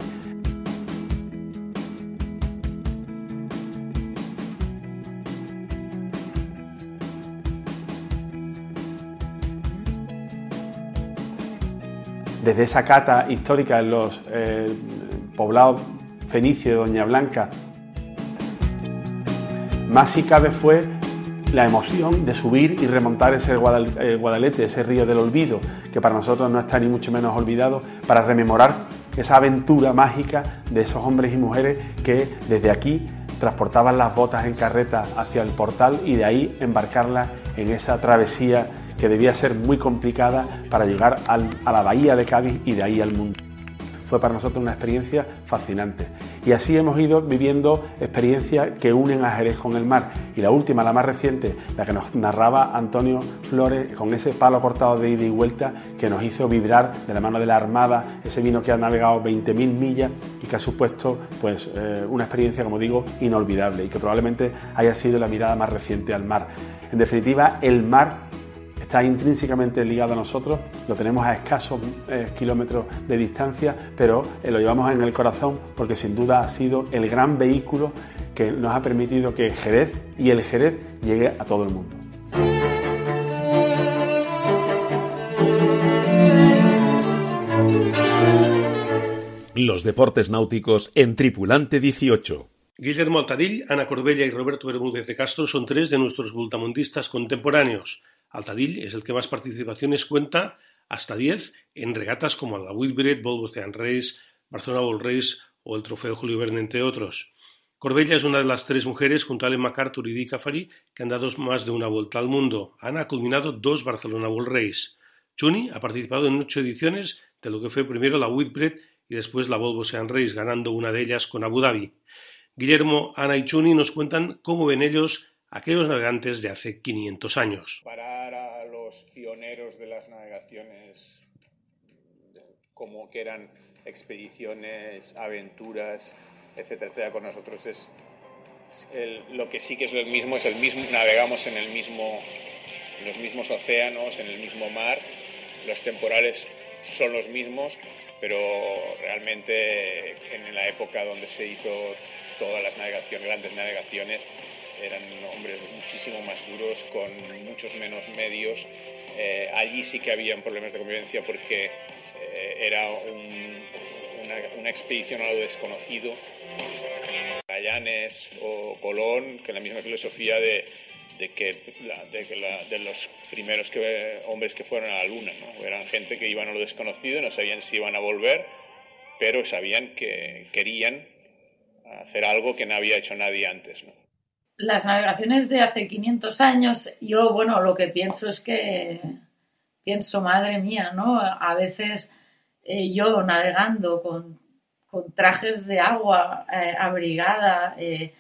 Q: Desde esa cata histórica en los eh, poblados fenicios de Doña Blanca más si cabe fue la emoción de subir y remontar ese eh, Guadalete, ese río del olvido, que para nosotros no está ni mucho menos olvidado, para rememorar esa aventura mágica de esos hombres y mujeres que desde aquí transportaban las botas en carreta hacia el portal y de ahí embarcarlas en esa travesía que debía ser muy complicada para llegar a la bahía de Cádiz y de ahí al mundo. Fue para nosotros una experiencia fascinante Y así hemos ido viviendo experiencias que unen a Jerez con el mar. Y la última, la más reciente, la que nos narraba Antonio Flores, con ese palo cortado de ida y vuelta que nos hizo vibrar de la mano de la Armada, ese vino que ha navegado 20.000 millas y que ha supuesto pues, eh, una experiencia, como digo, inolvidable y que probablemente haya sido la mirada más reciente al mar. En definitiva, el mar está intrínsecamente ligado a nosotros, lo tenemos a escasos eh, kilómetros de distancia, pero eh, lo llevamos en el corazón porque sin duda ha sido el gran vehículo que nos ha permitido que Jerez y el Jerez llegue a todo el mundo.
A: Los deportes náuticos en Tripulante 18.
I: Guillermo Altadill, Ana Corbella y Roberto Bermúdez de Castro son tres de nuestros bultamundistas contemporáneos. Altadill es el que más participaciones cuenta, hasta 10, en regatas como la Whitbread, Volvo Ocean Race, Barcelona Ball Race o el Trofeo Julio Verne, entre otros. Corbella es una de las tres mujeres, junto a Allen MacArthur y Dick Cafari, que han dado más de una vuelta al mundo. Ana ha culminado dos Barcelona Ball Race. Chuni ha participado en ocho ediciones de lo que fue primero la Whitbread y después la Volvo Ocean Race, ganando una de ellas con Abu Dhabi. Guillermo, Ana y Chuni nos cuentan cómo ven ellos aquellos navegantes de hace 500 años.
S: Parar a los pioneros de las navegaciones como que eran expediciones, aventuras, etcétera, etcétera, con nosotros es lo que sí que es lo mismo, es el mismo, navegamos en el mismo, en los mismos océanos, en el mismo mar, los temporales son los mismos, pero realmente en la época donde se hizo todas las navegaciones, grandes navegaciones, eran hombres muchísimo más duros, con muchos menos medios. Eh, allí sí que habían problemas de convivencia porque eh, era una, expedición a lo desconocido. Gallanes o Colón, que la misma filosofía de, que, de, los primeros que, hombres que fueron a la Luna. ¿no? Eran gente que iban a lo desconocido, no sabían si iban a volver, pero sabían que querían hacer algo que no había hecho nadie antes. ¿no?
T: Las navegaciones de hace 500 años, yo, bueno, lo que pienso es que, pienso, madre mía, ¿no? A veces eh, yo navegando con, trajes de agua, eh, abrigada, eh,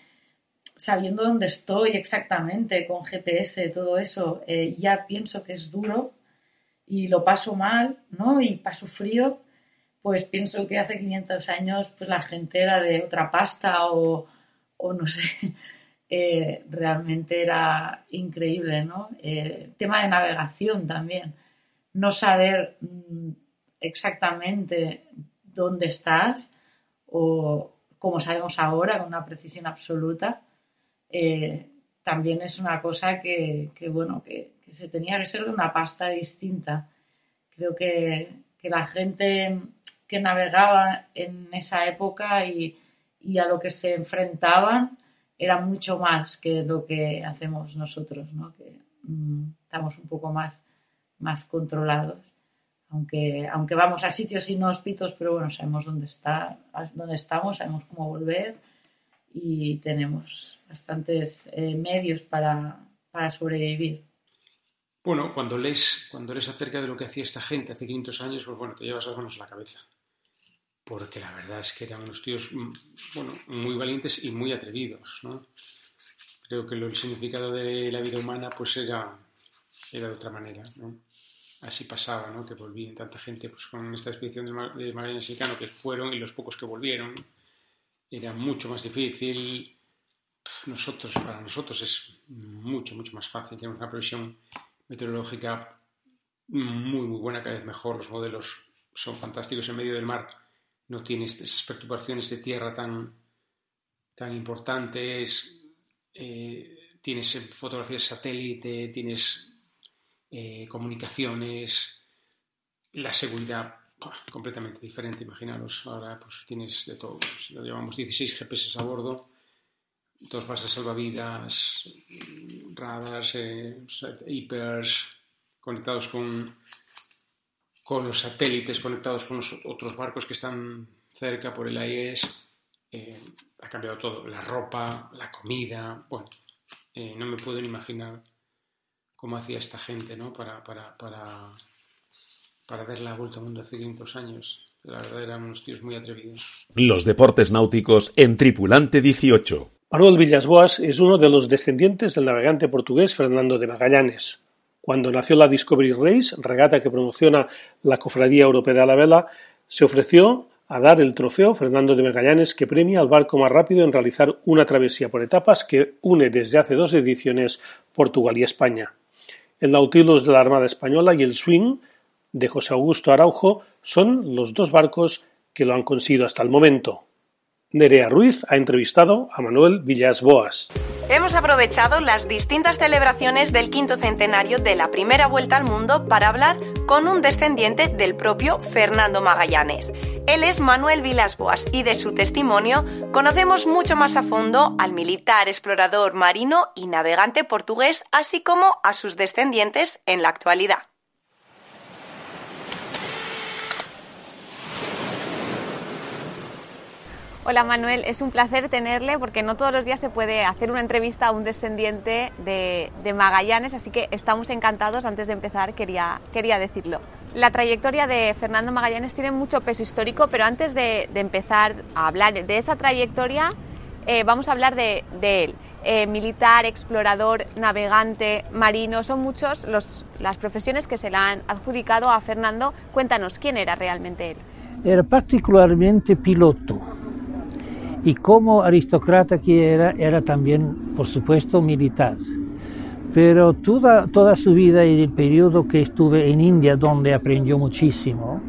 T: sabiendo dónde estoy exactamente, con GPS, todo eso, ya pienso que es duro y lo paso mal, ¿no? Y paso frío, pues pienso que hace 500 años pues la gente era de otra pasta o, o no sé eh, realmente era increíble, ¿no? Eh, tema de navegación también, no saber mm, exactamente dónde estás o como sabemos ahora con una precisión absoluta, eh, también es una cosa que, bueno, que, se tenía que ser de una pasta distinta. Creo que, la gente que navegaba en esa época y, y a lo que se enfrentaban era mucho más que lo que hacemos nosotros, ¿no? que mm, estamos un poco más, más controlados. Aunque, aunque vamos a sitios inhóspitos, pero bueno, sabemos dónde, está, dónde estamos, sabemos cómo volver y tenemos bastantes eh, medios para, para sobrevivir.
U: Bueno, cuando lees, cuando lees acerca de lo que hacía esta gente hace 500 años, pues bueno, te llevas las manos a la cabeza porque la verdad es que eran unos tíos mm, bueno, muy valientes y muy atrevidos. ¿no? Creo que el significado de la vida humana pues era, era de otra manera. ¿no? Así pasaba, ¿no? que volvían tanta gente pues, con esta expedición de Magallanes Mexicano que fueron y los pocos que volvieron. Era mucho más difícil. Nosotros, para nosotros es mucho, mucho más fácil. Tenemos una previsión meteorológica muy, muy buena, cada vez mejor. Los modelos son fantásticos en medio del mar no tienes esas perturbaciones de tierra tan, tan importantes, eh, tienes fotografías satélite, tienes eh, comunicaciones, la seguridad completamente diferente, imaginaros, ahora pues tienes de todo, llevamos 16 GPS a bordo, dos bases salvavidas, radars, eh, conectados con con los satélites conectados con los otros barcos que están cerca por el AIS, eh, ha cambiado todo. La ropa, la comida, bueno, eh, no me puedo ni imaginar cómo hacía esta gente, ¿no? Para, para, para, para dar la vuelta al mundo hace 500 años. La verdad eran unos tíos muy atrevidos.
A: Los deportes náuticos en Tripulante 18.
I: Manuel Villas Boas es uno de los descendientes del navegante portugués Fernando de Magallanes. Cuando nació la Discovery Race, regata que promociona la Cofradía Europea de la Vela, se ofreció a dar el trofeo Fernando de Magallanes que premia al barco más rápido en realizar una travesía por etapas que une desde hace dos ediciones Portugal y España. El Nautilus de la Armada Española y el Swing de José Augusto Araujo son los dos barcos que lo han conseguido hasta el momento. Nerea Ruiz ha entrevistado a Manuel Villas Boas.
V: Hemos aprovechado las distintas celebraciones del quinto centenario de la primera vuelta al mundo para hablar con un descendiente del propio Fernando Magallanes. Él es Manuel Vilas Boas y de su testimonio conocemos mucho más a fondo al militar, explorador marino y navegante portugués, así como a sus descendientes en la actualidad. Hola Manuel, es un placer tenerle porque no todos los días se puede hacer una entrevista a un descendiente de, Magallanes, así que estamos encantados. Antes de empezar quería, quería decirlo. La trayectoria de Fernando Magallanes tiene mucho peso histórico, pero antes de, empezar a hablar de esa trayectoria, eh, vamos a hablar de, él. Eh, militar, explorador, navegante, marino, son muchos los, las profesiones que se le han adjudicado a Fernando. Cuéntanos, ¿quién era realmente él?
W: Era particularmente piloto y como aristócrata que era, era también, por supuesto, militar. Pero toda, toda su vida y el periodo que estuve en India, donde aprendió muchísimo,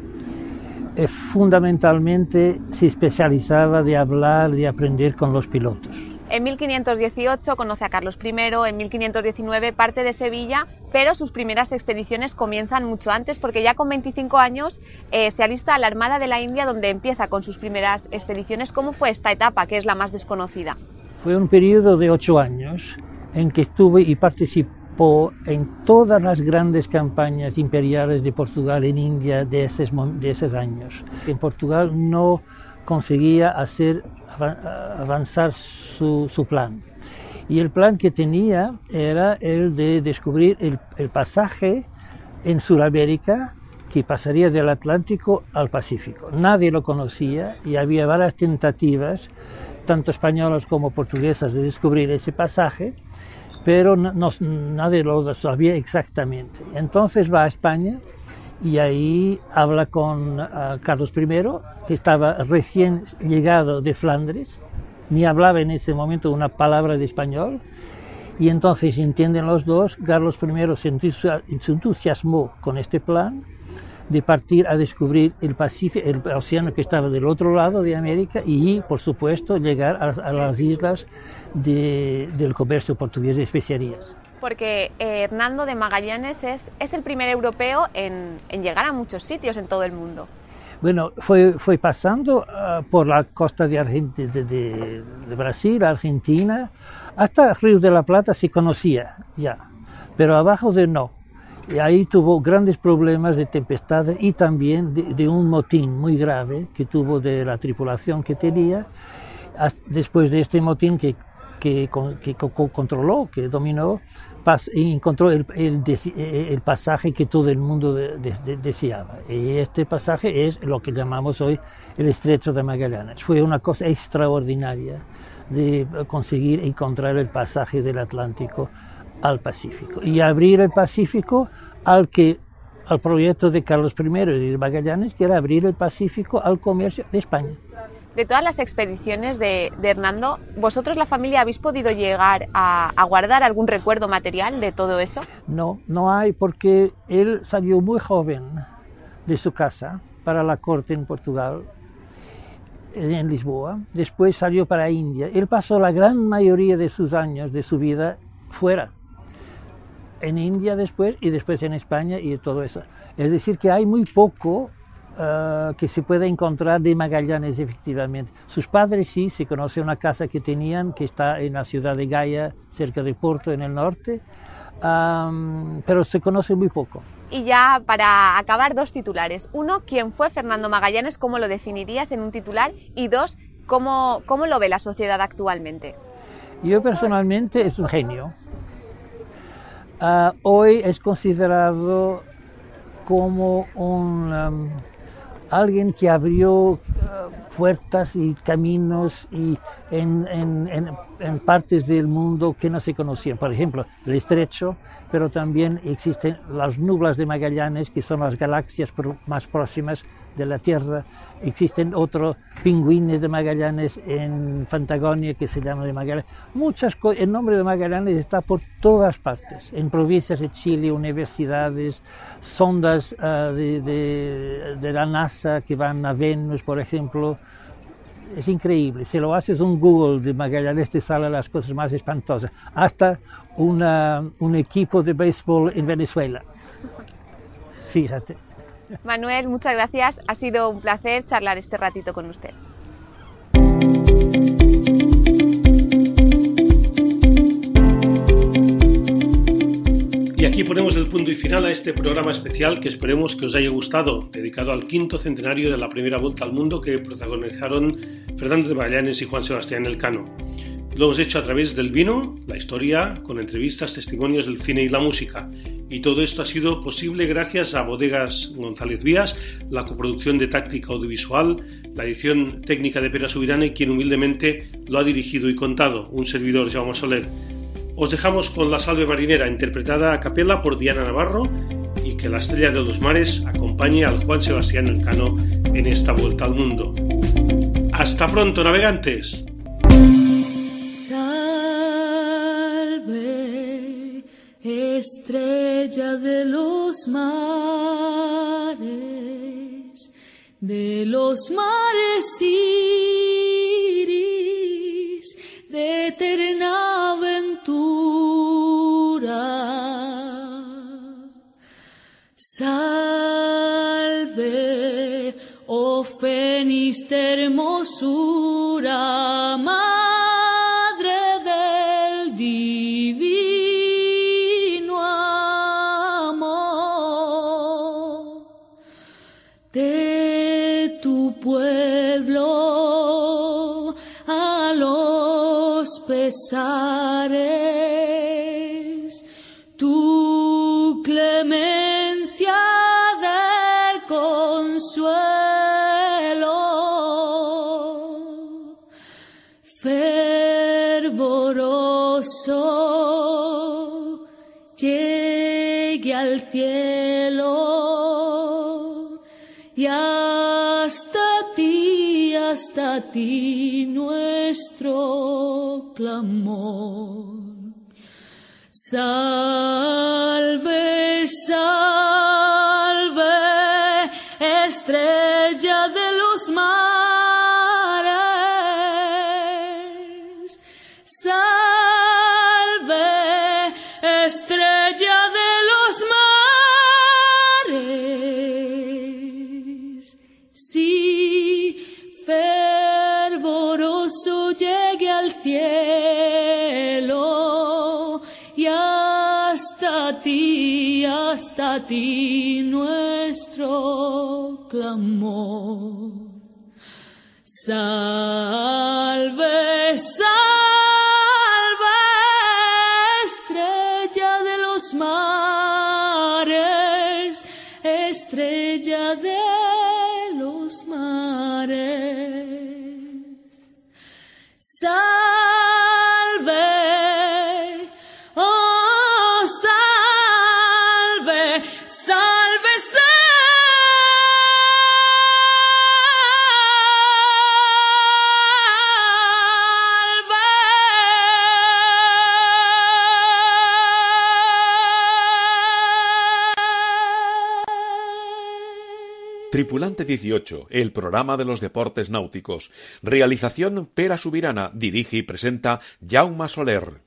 W: eh, fundamentalmente se especializaba de hablar, de aprender con los pilotos.
V: En 1518 conoce a Carlos I, en 1519 parte de Sevilla, pero sus primeras expediciones comienzan mucho antes porque ya con 25 años eh, se alista a la Armada de la India donde empieza con sus primeras expediciones. ¿Cómo fue esta etapa, que es la más desconocida?
W: Fue un periodo de ocho años en que estuve y participó en todas las grandes campañas imperiales de Portugal en India de esos, de esos años. En Portugal no conseguía hacer avanzar su, plan. Y el plan que tenía era el de descubrir el, el pasaje en Sudamérica que pasaría del Atlántico al Pacífico. Nadie lo conocía y había varias tentativas, tanto españolas como portuguesas, de descubrir ese pasaje, pero no, nadie lo sabía exactamente. Entonces va a España y ahí habla con ah, Carlos I, que estaba recién llegado de Flandes, ni hablaba en ese momento una palabra de español, y entonces entienden los dos, Carlos I se entusiasmó con este plan de partir a descubrir el Pacífico, el océano que estaba del otro lado de América y, por supuesto, llegar a, las islas del comercio portugués de especiarías
V: porque eh, Hernando de Magallanes es, es el primer europeo en, llegar a muchos sitios en todo el mundo.
W: Bueno, fue, fue pasando ah, por la costa de, de, de, Brasil, Argentina, hasta Río de la Plata se conocía ya, pero abajo de no. Y ahí tuvo grandes problemas de tempestades y también de, un motín muy grave que tuvo de la tripulación que tenía. Después de este motín que, que controló, que dominó, encontró el, el, pasaje que todo el mundo deseaba. Este pasaje es lo que llamamos hoy el Estrecho de Magallanes. Fue una cosa extraordinaria de conseguir encontrar el pasaje del Atlántico al Pacífico y abrir el Pacífico al que al proyecto de Carlos I y de Magallanes, que era abrir el Pacífico al comercio de España.
V: De todas las expediciones de, Hernando, ¿vosotros, la familia, habéis podido llegar a, guardar algún recuerdo material de todo eso?
W: No, no hay, porque él salió muy joven de su casa para la corte en Portugal, en Lisboa. Después salió para India. Él pasó la gran mayoría de sus años de su vida fuera. En India después y después en España y todo eso. Es decir, que hay muy poco eh, que se puede encontrar de Magallanes efectivamente. Sus padres sí, se conoce una casa que tenían que está en la ciudad de Gaia, cerca de Porto, en el norte, pero se conoce muy poco.
V: Y ya para acabar, dos titulares. Uno, ¿quién fue Fernando Magallanes? ¿Cómo lo definirías en un titular? Y dos, ¿cómo, cómo lo ve la sociedad actualmente?
W: Yo personalmente es un genio. Ah, hoy es considerado como un, um, alguien que abrió uh, puertas y caminos y en, en, partes del mundo que no se conocían. Por ejemplo, el estrecho, pero también existen las nublas de Magallanes, que son las galaxias más próximas de la Tierra. Existen otros pingüines de Magallanes en Patagonia que se llaman de Magallanes. Muchas el nombre de Magallanes está por todas partes, en provincias de Chile, universidades, sondas de, de, la NASA que van a Venus, por ejemplo. Es increíble. Si lo haces un Google de Magallanes, te salen las cosas más espantosas. Hasta una, un equipo de béisbol en Venezuela. Fíjate.
V: Manuel, muchas gracias. Ha sido un placer charlar este ratito con usted.
I: Y aquí ponemos el punto y final a este programa especial que esperemos que os haya gustado, dedicado al quinto centenario de la primera vuelta al mundo que protagonizaron Fernando de Magallanes y Juan Sebastián Elcano. Lo hemos hecho a través del vino, la historia, con entrevistas, testimonios del cine y la música. Y todo esto ha sido posible gracias a Bodegas González Vías, la coproducción de Táctica Audiovisual, la edición técnica de Pera Subirane, quien humildemente lo ha dirigido y contado, un servidor, Jaume Soler. Os dejamos con La Salve Marinera, interpretada a capela por Diana Navarro, y que la estrella de los mares acompañe al Juan Sebastián Elcano en esta vuelta al mundo. Hasta pronto, navegantes.
X: Estrella de los mares, de los mares iris, de eterna aventura. Salve, oh fénix de hermosura. Tu clemencia de consuelo, fervoroso, llegue al cielo y hasta ti, hasta ti nuestro clamor. Salve, hasta ti nuestro clamor. Salve,
A: Tripulante 18, el programa de los deportes náuticos. Realización Pera Subirana, dirige y presenta Jaume Soler.